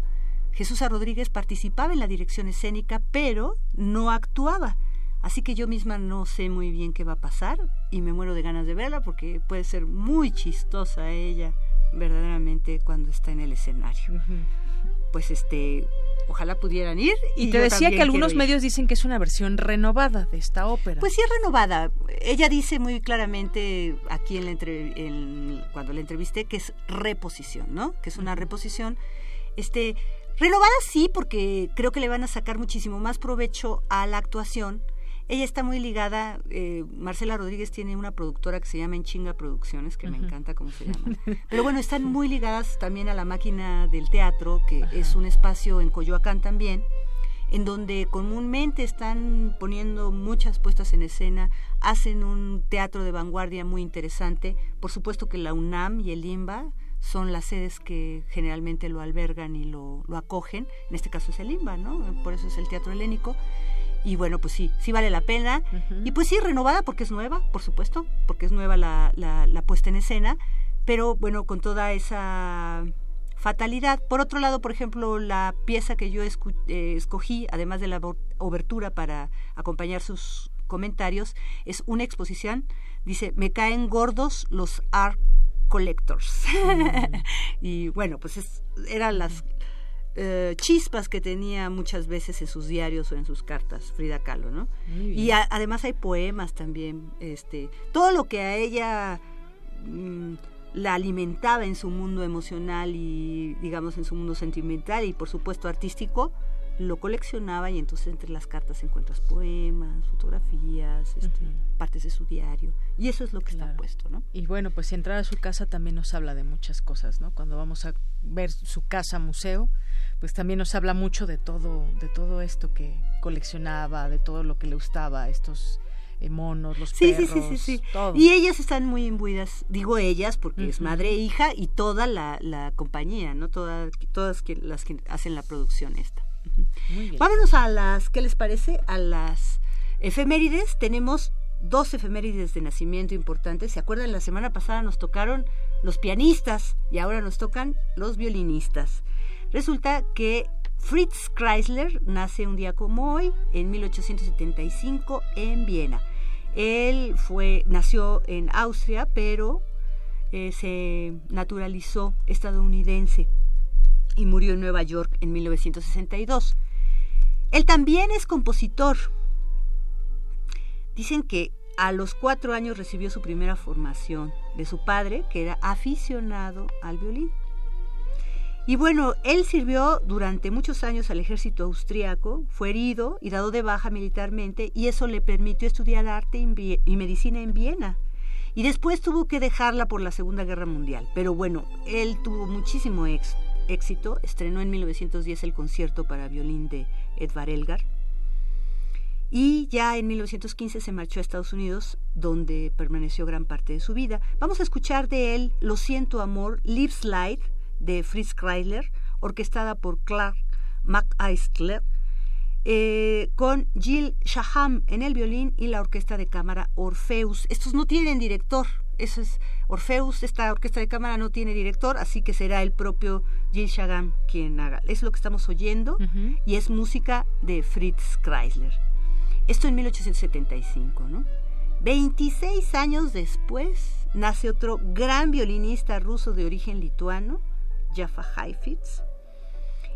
Jesús Rodríguez participaba en la dirección escénica, pero no actuaba. Así que yo misma no sé muy bien qué va a pasar y me muero de ganas de verla porque puede ser muy chistosa ella verdaderamente cuando está en el escenario. Pues este, ojalá pudieran ir. Y, te decía que algunos medios dicen que es una versión renovada de esta ópera. Pues sí es renovada. Ella dice muy claramente aquí en la entre, cuando la entrevisté que es reposición, ¿no? Que es una reposición. Este, renovada sí porque creo que le van a sacar muchísimo más provecho a la actuación ella está muy ligada, eh, Marcela Rodríguez tiene una productora que se llama Enchinga Producciones, que me encanta cómo se llama. Pero bueno, están muy ligadas también a la máquina del teatro, que es un espacio en Coyoacán también, en donde comúnmente están poniendo muchas puestas en escena, hacen un teatro de vanguardia muy interesante. Por supuesto que la UNAM y el IMBA son las sedes que generalmente lo albergan y lo, lo acogen. En este caso es el IMBA, ¿no? Por eso es el Teatro Helénico. Y bueno, pues sí, sí vale la pena. Y pues sí, renovada porque es nueva, por supuesto, porque es nueva la, la, puesta en escena, pero bueno, con toda esa fatalidad. Por otro lado, por ejemplo, la pieza que yo eh, escogí, además de la obertura para acompañar sus comentarios, es una exposición. Dice, me caen gordos los art collectors. y bueno, pues es, eran las eh, chispas que tenía muchas veces en sus diarios o en sus cartas Frida Kahlo, ¿no? Y además hay poemas también, este, todo lo que a ella mm, la alimentaba en su mundo emocional y digamos en su mundo sentimental y por supuesto artístico, lo coleccionaba y entonces entre las cartas encuentras poemas, fotografías, este, partes de su diario y eso es lo que está puesto, ¿no? Y bueno, pues si entrar a su casa también nos habla de muchas cosas, ¿no? Cuando vamos a ver su casa museo, pues también nos habla mucho de todo, de todo esto que coleccionaba, de todo lo que le gustaba, estos eh, monos, los sí, perros, sí, sí, sí, Y ellas están muy imbuidas, digo ellas porque es madre e hija y toda la, la compañía, ¿no? Toda, todas que, las que hacen la producción esta. Vámonos a las, ¿qué les parece? A las efemérides. Tenemos dos efemérides de nacimiento importantes. ¿Se acuerdan? La semana pasada nos tocaron los pianistas y ahora nos tocan los violinistas. Resulta que Fritz Kreisler nace un día como hoy, en 1875, en Viena. Él fue, nació en Austria, pero eh, se naturalizó estadounidense y murió en Nueva York en 1962. Él también es compositor. Dicen que a los cuatro años recibió su primera formación de su padre, que era aficionado al violín. Y bueno, él sirvió durante muchos años al ejército austriaco, fue herido y dado de baja militarmente, y eso le permitió estudiar arte y medicina en Viena. Y después tuvo que dejarla por la Segunda Guerra Mundial. Pero bueno, él tuvo muchísimo éxito. Estrenó en 1910 el concierto para violín de Edvard Elgar. Y ya en 1915 se marchó a Estados Unidos, donde permaneció gran parte de su vida. Vamos a escuchar de él Lo siento amor, Live Slide, de Fritz Kreisler, orquestada por Clark McAistler, eh, con Jill Shaham en el violín y la orquesta de cámara Orfeus. Estos no tienen director, eso es Orfeus, esta orquesta de cámara no tiene director, así que será el propio Jill Shaham quien haga. Es lo que estamos oyendo y es música de Fritz Kreisler. Esto en 1875, ¿no? 26 años después nace otro gran violinista ruso de origen lituano, Jaffa Heifetz,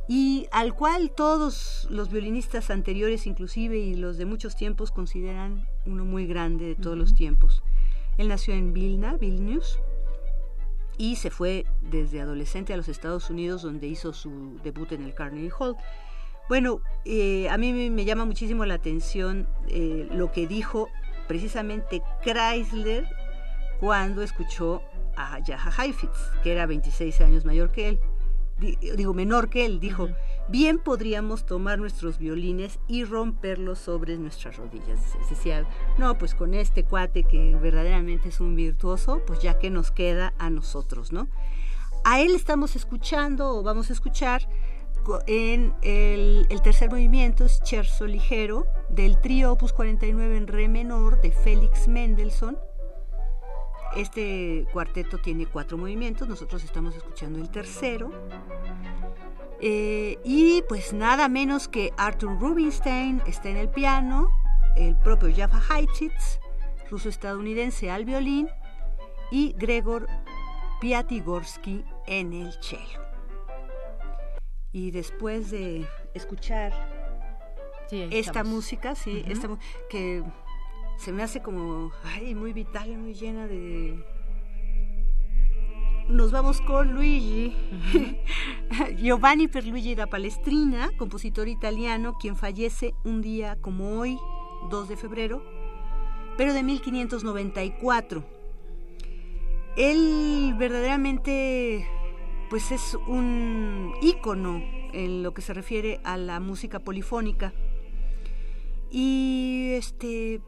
y al cual todos los violinistas anteriores, inclusive y los de muchos tiempos, consideran uno muy grande de todos los tiempos. Él nació en Vilna, Vilnius, y se fue desde adolescente a los Estados Unidos, donde hizo su debut en el Carnegie Hall. Bueno, eh, a mí me, llama muchísimo la atención eh, lo que dijo precisamente Chrysler cuando escuchó a Jaha Heifetz, que era 26 años mayor que él, digo menor que él, dijo, bien podríamos tomar nuestros violines y romperlos sobre nuestras rodillas. Decía, no, pues con este cuate que verdaderamente es un virtuoso, pues ya que nos queda a nosotros, ¿no? A él estamos escuchando o vamos a escuchar en el, el tercer movimiento, Scherzo ligero, del trío Opus 49 en re menor de Félix Mendelssohn, este cuarteto tiene cuatro movimientos, nosotros estamos escuchando el tercero. Eh, y pues nada menos que Arthur Rubinstein está en el piano, el propio Jaffa Heifetz, ruso-estadounidense al violín, y Gregor Piatigorsky en el cello. Y después de escuchar esta música, sí, esta, que se me hace como, ay, muy vital, muy llena de... Nos vamos con Luigi, Giovanni Perluigi da Palestrina, compositor italiano, quien fallece un día como hoy, 2 de febrero, pero de 1594. Él verdaderamente pues es un ícono en lo que se refiere a la música polifónica. Y este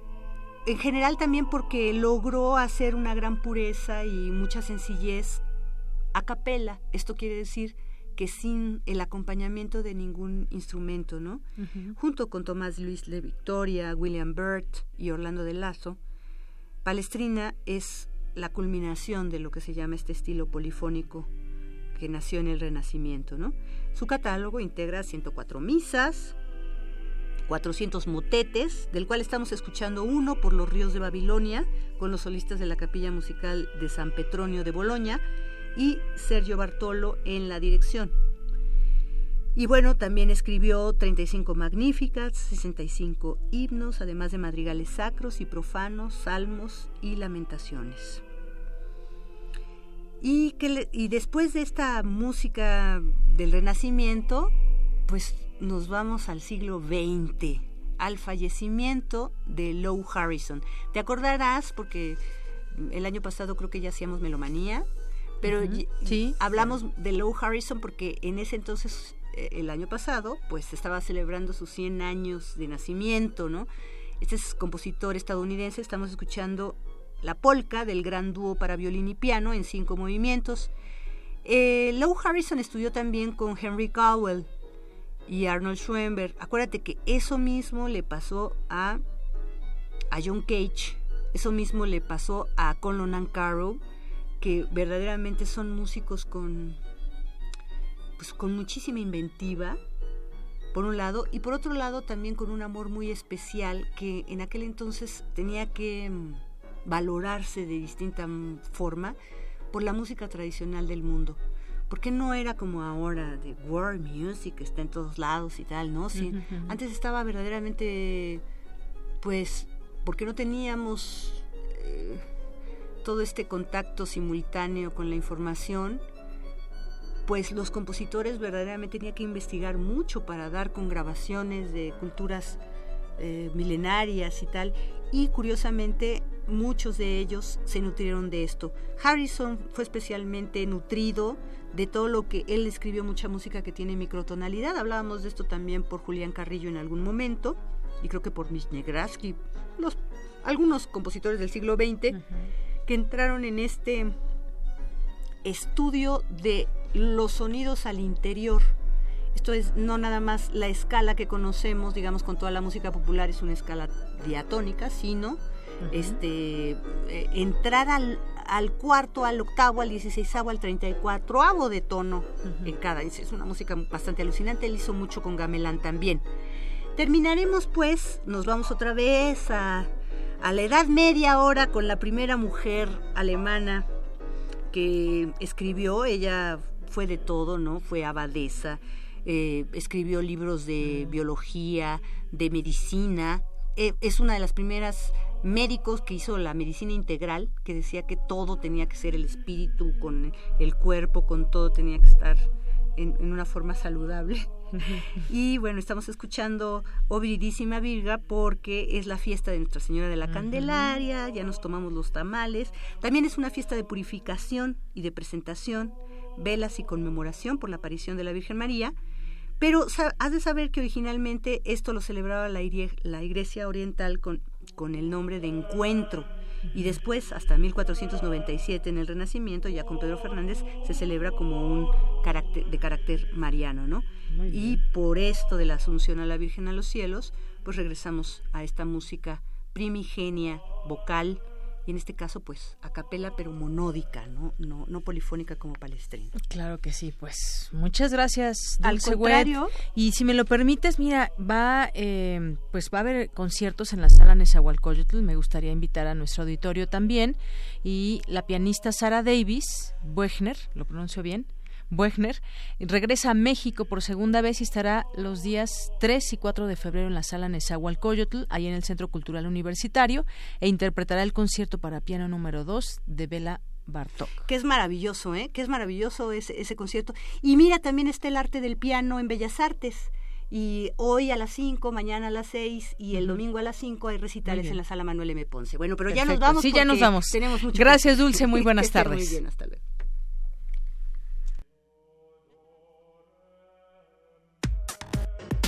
en general también porque logró hacer una gran pureza y mucha sencillez a capela. Esto quiere decir que sin el acompañamiento de ningún instrumento, ¿no? Junto con Tomás Luis de Victoria, William Burt y Orlando de Lazo, Palestrina es la culminación de lo que se llama este estilo polifónico que nació en el Renacimiento, ¿no? Su catálogo integra 104 misas, 400 motetes, del cual estamos escuchando uno por los ríos de Babilonia, con los solistas de la Capilla Musical de San Petronio de Boloña y Sergio Bartolo en la dirección. Y bueno, también escribió 35 magníficas, 65 himnos, además de madrigales sacros y profanos, salmos y lamentaciones. Y, que y después de esta música del Renacimiento, pues nos vamos al siglo XX, al fallecimiento de Lou Harrison. Te acordarás, porque el año pasado creo que ya hacíamos melomanía, pero ¿Sí? hablamos de Lou Harrison porque en ese entonces, eh, el año pasado, pues estaba celebrando sus 100 años de nacimiento, ¿no? Este es compositor estadounidense, estamos escuchando la polca del gran dúo para violín y piano en cinco movimientos. Eh, Lou Harrison estudió también con Henry Cowell y Arnold Schoenberg. Acuérdate que eso mismo le pasó a, a John Cage, eso mismo le pasó a Colin Carroll, que verdaderamente son músicos con, pues, con muchísima inventiva, por un lado, y por otro lado también con un amor muy especial que en aquel entonces tenía que mm, valorarse de distinta forma por la música tradicional del mundo. Porque no era como ahora de world music, que está en todos lados y tal, ¿no? Antes estaba verdaderamente, pues, porque no teníamos eh, todo este contacto simultáneo con la información, pues los compositores verdaderamente tenían que investigar mucho para dar con grabaciones de culturas eh, milenarias y tal. Y curiosamente muchos de ellos se nutrieron de esto. Harrison fue especialmente nutrido de todo lo que él escribió mucha música que tiene microtonalidad. Hablábamos de esto también por Julián Carrillo en algún momento y creo que por Misnegraski, los algunos compositores del siglo XX que entraron en este estudio de los sonidos al interior. Esto es no nada más la escala que conocemos, digamos, con toda la música popular es una escala diatónica, sino este eh, entrar al, al, cuarto, al octavo, al dieciséisavo, al treinta y cuatro de tono en cada. Es una música bastante alucinante. Él hizo mucho con gamelán también. Terminaremos pues, nos vamos otra vez a a la Edad Media ahora con la primera mujer alemana que escribió, ella fue de todo, ¿no? Fue abadesa, eh, escribió libros de biología, de medicina, eh, es una de las primeras médicos que hizo la medicina integral, que decía que todo tenía que ser el espíritu, con el cuerpo, con todo tenía que estar en, una forma saludable. y bueno, estamos escuchando O Viridísima Virga porque es la fiesta de Nuestra Señora de la Candelaria, ya nos tomamos los tamales. También es una fiesta de purificación y de presentación, velas y conmemoración por la aparición de la Virgen María. Pero has de saber que originalmente esto lo celebraba la, la Iglesia Oriental con, con el nombre de encuentro y después hasta 1497 en el Renacimiento ya con Pedro Fernández se celebra como un carácter de carácter mariano, ¿no? Y por esto de la asunción a la Virgen a los cielos, pues regresamos a esta música primigenia, vocal, y en este caso pues a capela pero monódica, ¿no? No, no polifónica como palestrina. Claro que sí, pues muchas gracias Al contrario, y si me lo permites, mira, va eh, pues va a haber conciertos en la sala Nezahualcóyotl, me gustaría invitar a nuestro auditorio también y la pianista Sara Davis, Buechner, lo pronuncio bien, Buechner, regresa a México por segunda vez y estará los días 3 y 4 de febrero en la sala Nezahualcóyotl, ahí en el Centro Cultural Universitario, e interpretará el concierto para piano número 2 de Bela Bartok. Que es maravilloso, ¿eh? Que es maravilloso ese, ese concierto. Y mira, también está el arte del piano en Bellas Artes. Y hoy a las 5, mañana a las 6 y el domingo a las 5 hay recitales en la sala Manuel M. Ponce. Bueno, pero ya nos vamos. Sí, ya nos vamos. Tenemos mucho Gracias, Dulce. Muy buenas tardes. Muy bien, hasta luego.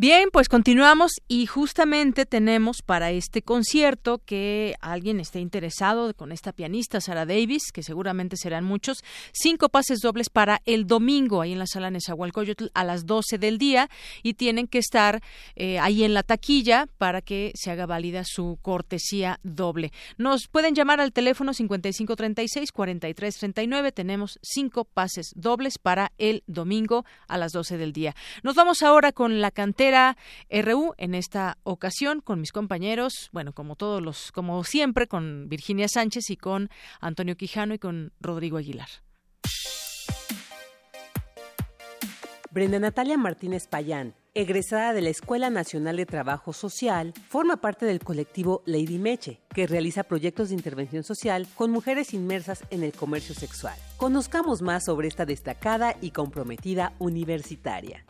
Bien, pues continuamos y justamente tenemos para este concierto que alguien esté interesado con esta pianista Sara Davis, que seguramente serán muchos, cinco pases dobles para el domingo ahí en la sala Nezahualcóyotl a las 12 del día y tienen que estar eh, ahí en la taquilla para que se haga válida su cortesía doble. Nos pueden llamar al teléfono 5536-4339. Tenemos cinco pases dobles para el domingo a las 12 del día. Nos vamos ahora con la cantera RU en esta ocasión con mis compañeros, bueno, como todos los, como siempre, con Virginia Sánchez y con Antonio Quijano y con Rodrigo Aguilar. Brenda Natalia Martínez Payán, egresada de la Escuela Nacional de Trabajo Social, forma parte del colectivo Lady Meche, que realiza proyectos de intervención social con mujeres inmersas en el comercio sexual. Conozcamos más sobre esta destacada y comprometida universitaria.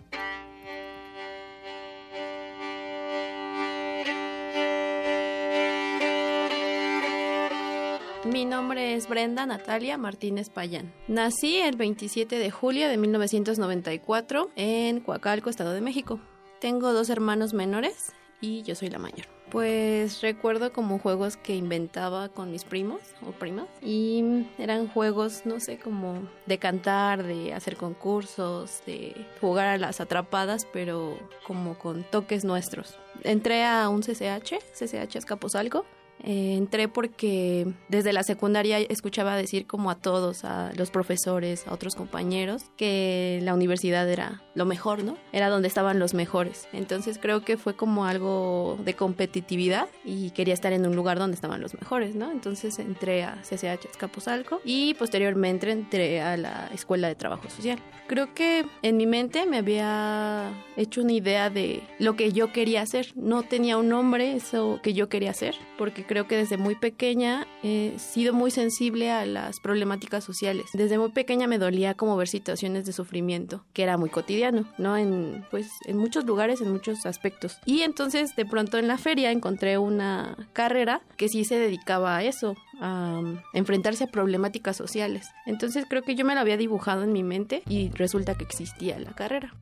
Mi nombre es Brenda Natalia Martínez Payán. Nací el 27 de julio de 1994 en Coacalco, Estado de México. Tengo dos hermanos menores y yo soy la mayor. Pues recuerdo como juegos que inventaba con mis primos o primas y eran juegos, no sé, como de cantar, de hacer concursos, de jugar a las atrapadas, pero como con toques nuestros. Entré a un CCH, CCH Escaposalco, eh, entré porque desde la secundaria escuchaba decir como a todos, a los profesores, a otros compañeros, que la universidad era lo mejor, ¿no? Era donde estaban los mejores. Entonces creo que fue como algo de competitividad y quería estar en un lugar donde estaban los mejores, ¿no? Entonces entré a CCH Escaposalco y posteriormente entré a la Escuela de Trabajo Social. Creo que en mi mente me había hecho una idea de lo que yo quería hacer. No tenía un nombre, eso que yo quería hacer, porque creo que desde muy pequeña he sido muy sensible a las problemáticas sociales. Desde muy pequeña me dolía como ver situaciones de sufrimiento, que era muy cotidiano, ¿no? En, pues, en muchos lugares, en muchos aspectos. Y entonces de pronto en la feria encontré una carrera que sí se dedicaba a eso, a enfrentarse a problemáticas sociales. Entonces creo que yo me lo había dibujado en mi mente y resulta que existía la carrera.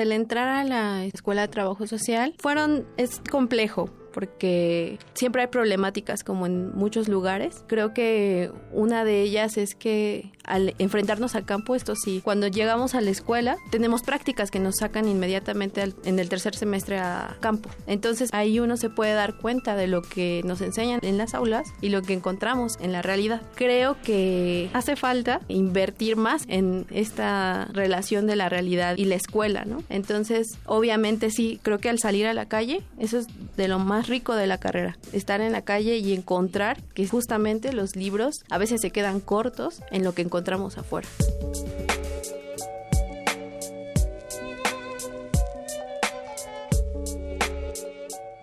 El entrar a la escuela de trabajo social fueron es complejo porque siempre hay problemáticas como en muchos lugares. Creo que una de ellas es que al enfrentarnos al campo, esto sí, cuando llegamos a la escuela tenemos prácticas que nos sacan inmediatamente en el tercer semestre a campo. Entonces ahí uno se puede dar cuenta de lo que nos enseñan en las aulas y lo que encontramos en la realidad. Creo que hace falta invertir más en esta relación de la realidad y la escuela, ¿no? Entonces, obviamente sí, creo que al salir a la calle, eso es de lo más rico de la carrera, estar en la calle y encontrar que justamente los libros a veces se quedan cortos en lo que encontramos afuera.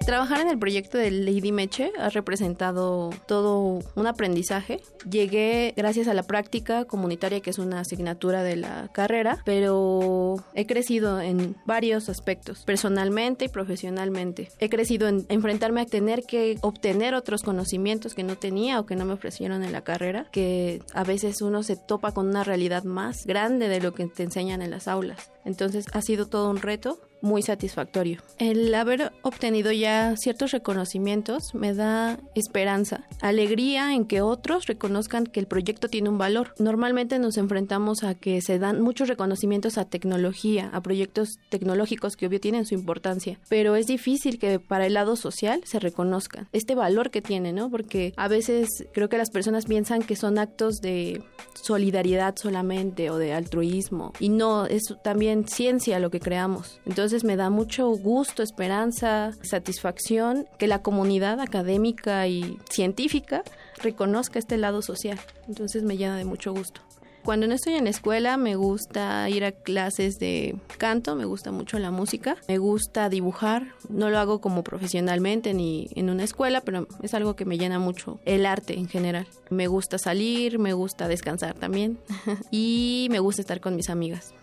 Trabajar en el proyecto de Lady Meche ha representado todo un aprendizaje. Llegué gracias a la práctica comunitaria, que es una asignatura de la carrera, pero he crecido en varios aspectos, personalmente y profesionalmente. He crecido en enfrentarme a tener que obtener otros conocimientos que no tenía o que no me ofrecieron en la carrera, que a veces uno se topa con una realidad más grande de lo que te enseñan en las aulas. Entonces ha sido todo un reto muy satisfactorio. El haber obtenido ya ciertos reconocimientos me da esperanza, alegría en que otros reconozcan que el proyecto tiene un valor. Normalmente nos enfrentamos a que se dan muchos reconocimientos a tecnología, a proyectos tecnológicos que obvio tienen su importancia, pero es difícil que para el lado social se reconozcan este valor que tiene, ¿no? Porque a veces creo que las personas piensan que son actos de solidaridad solamente o de altruismo y no, es también ciencia lo que creamos. Entonces me da mucho gusto, esperanza, satisfacción que la comunidad académica y científica reconozca este lado social. Entonces me llena de mucho gusto. Cuando no estoy en la escuela me gusta ir a clases de canto, me gusta mucho la música, me gusta dibujar, no lo hago como profesionalmente ni en una escuela, pero es algo que me llena mucho, el arte en general. Me gusta salir, me gusta descansar también y me gusta estar con mis amigas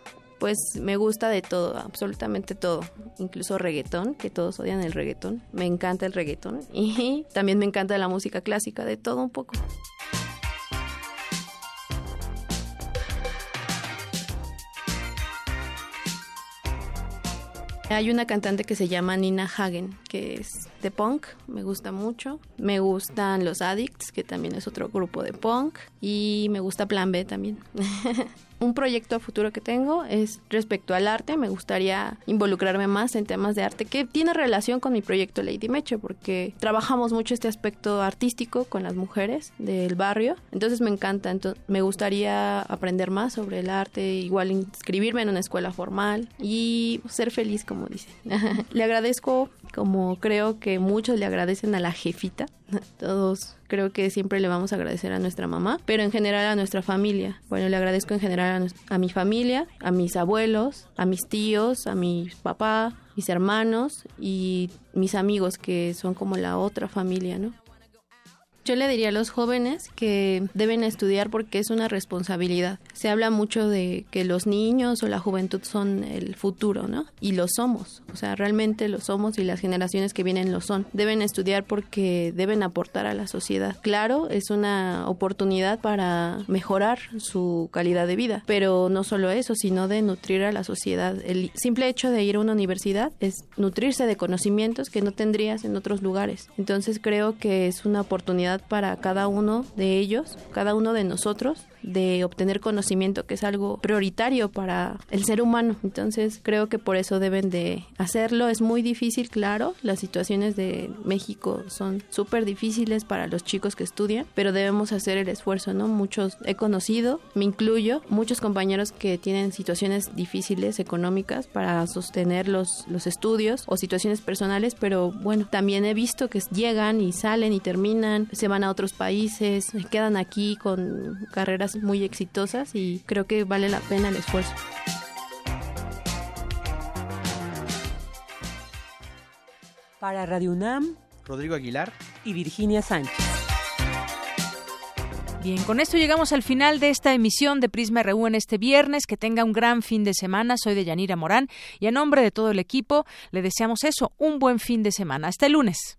pues me gusta de todo, absolutamente todo, incluso reggaetón, que todos odian el reggaetón, me encanta el reggaetón y también me encanta la música clásica, de todo un poco. Hay una cantante que se llama Nina Hagen, que es de punk, me gusta mucho. Me gustan Los Addicts, que también es otro grupo de punk. Y me gusta Plan B también. un proyecto a futuro que tengo es respecto al arte. Me gustaría involucrarme más en temas de arte que tiene relación con mi proyecto Lady Meche, porque trabajamos mucho este aspecto artístico con las mujeres del barrio. Entonces me encanta. Me gustaría aprender más sobre el arte, igual inscribirme en una escuela formal y ser feliz, como dicen. le agradezco, como creo que muchos le agradecen a la jefita. Todos creo que siempre le vamos a agradecer a nuestra mamá, pero en general a nuestra familia. Bueno, le agradezco en general a, mi familia, a mis abuelos, a mis tíos, a mi papá, mis hermanos y mis amigos que son como la otra familia, ¿no? Yo le diría a los jóvenes que deben estudiar porque es una responsabilidad. Se habla mucho de que los niños o la juventud son el futuro, ¿no? Y lo somos. O sea, realmente lo somos y las generaciones que vienen lo son. Deben estudiar porque deben aportar a la sociedad. Claro, es una oportunidad para mejorar su calidad de vida, pero no solo eso, sino de nutrir a la sociedad. El simple hecho de ir a una universidad es nutrirse de conocimientos que no tendrías en otros lugares. Entonces creo que es una oportunidad para cada uno de ellos, cada uno de nosotros, de obtener conocimiento, que es algo prioritario para el ser humano. Entonces creo que por eso deben de hacerlo. Es muy difícil, claro. Las situaciones de México son súper difíciles para los chicos que estudian, pero debemos hacer el esfuerzo, ¿no? Muchos he conocido, me incluyo, muchos compañeros que tienen situaciones difíciles económicas para sostener los, los estudios o situaciones personales, pero bueno, también he visto que llegan y salen y terminan, se van a otros países, quedan aquí con carreras muy exitosas y creo que vale la pena el esfuerzo. Para Radio UNAM, Rodrigo Aguilar y Virginia Sánchez. Bien, con esto llegamos al final de esta emisión de Prisma RU en este viernes. Que tenga un gran fin de semana. Soy de Yanira Morán y a nombre de todo el equipo le deseamos eso, un buen fin de semana. Hasta el lunes.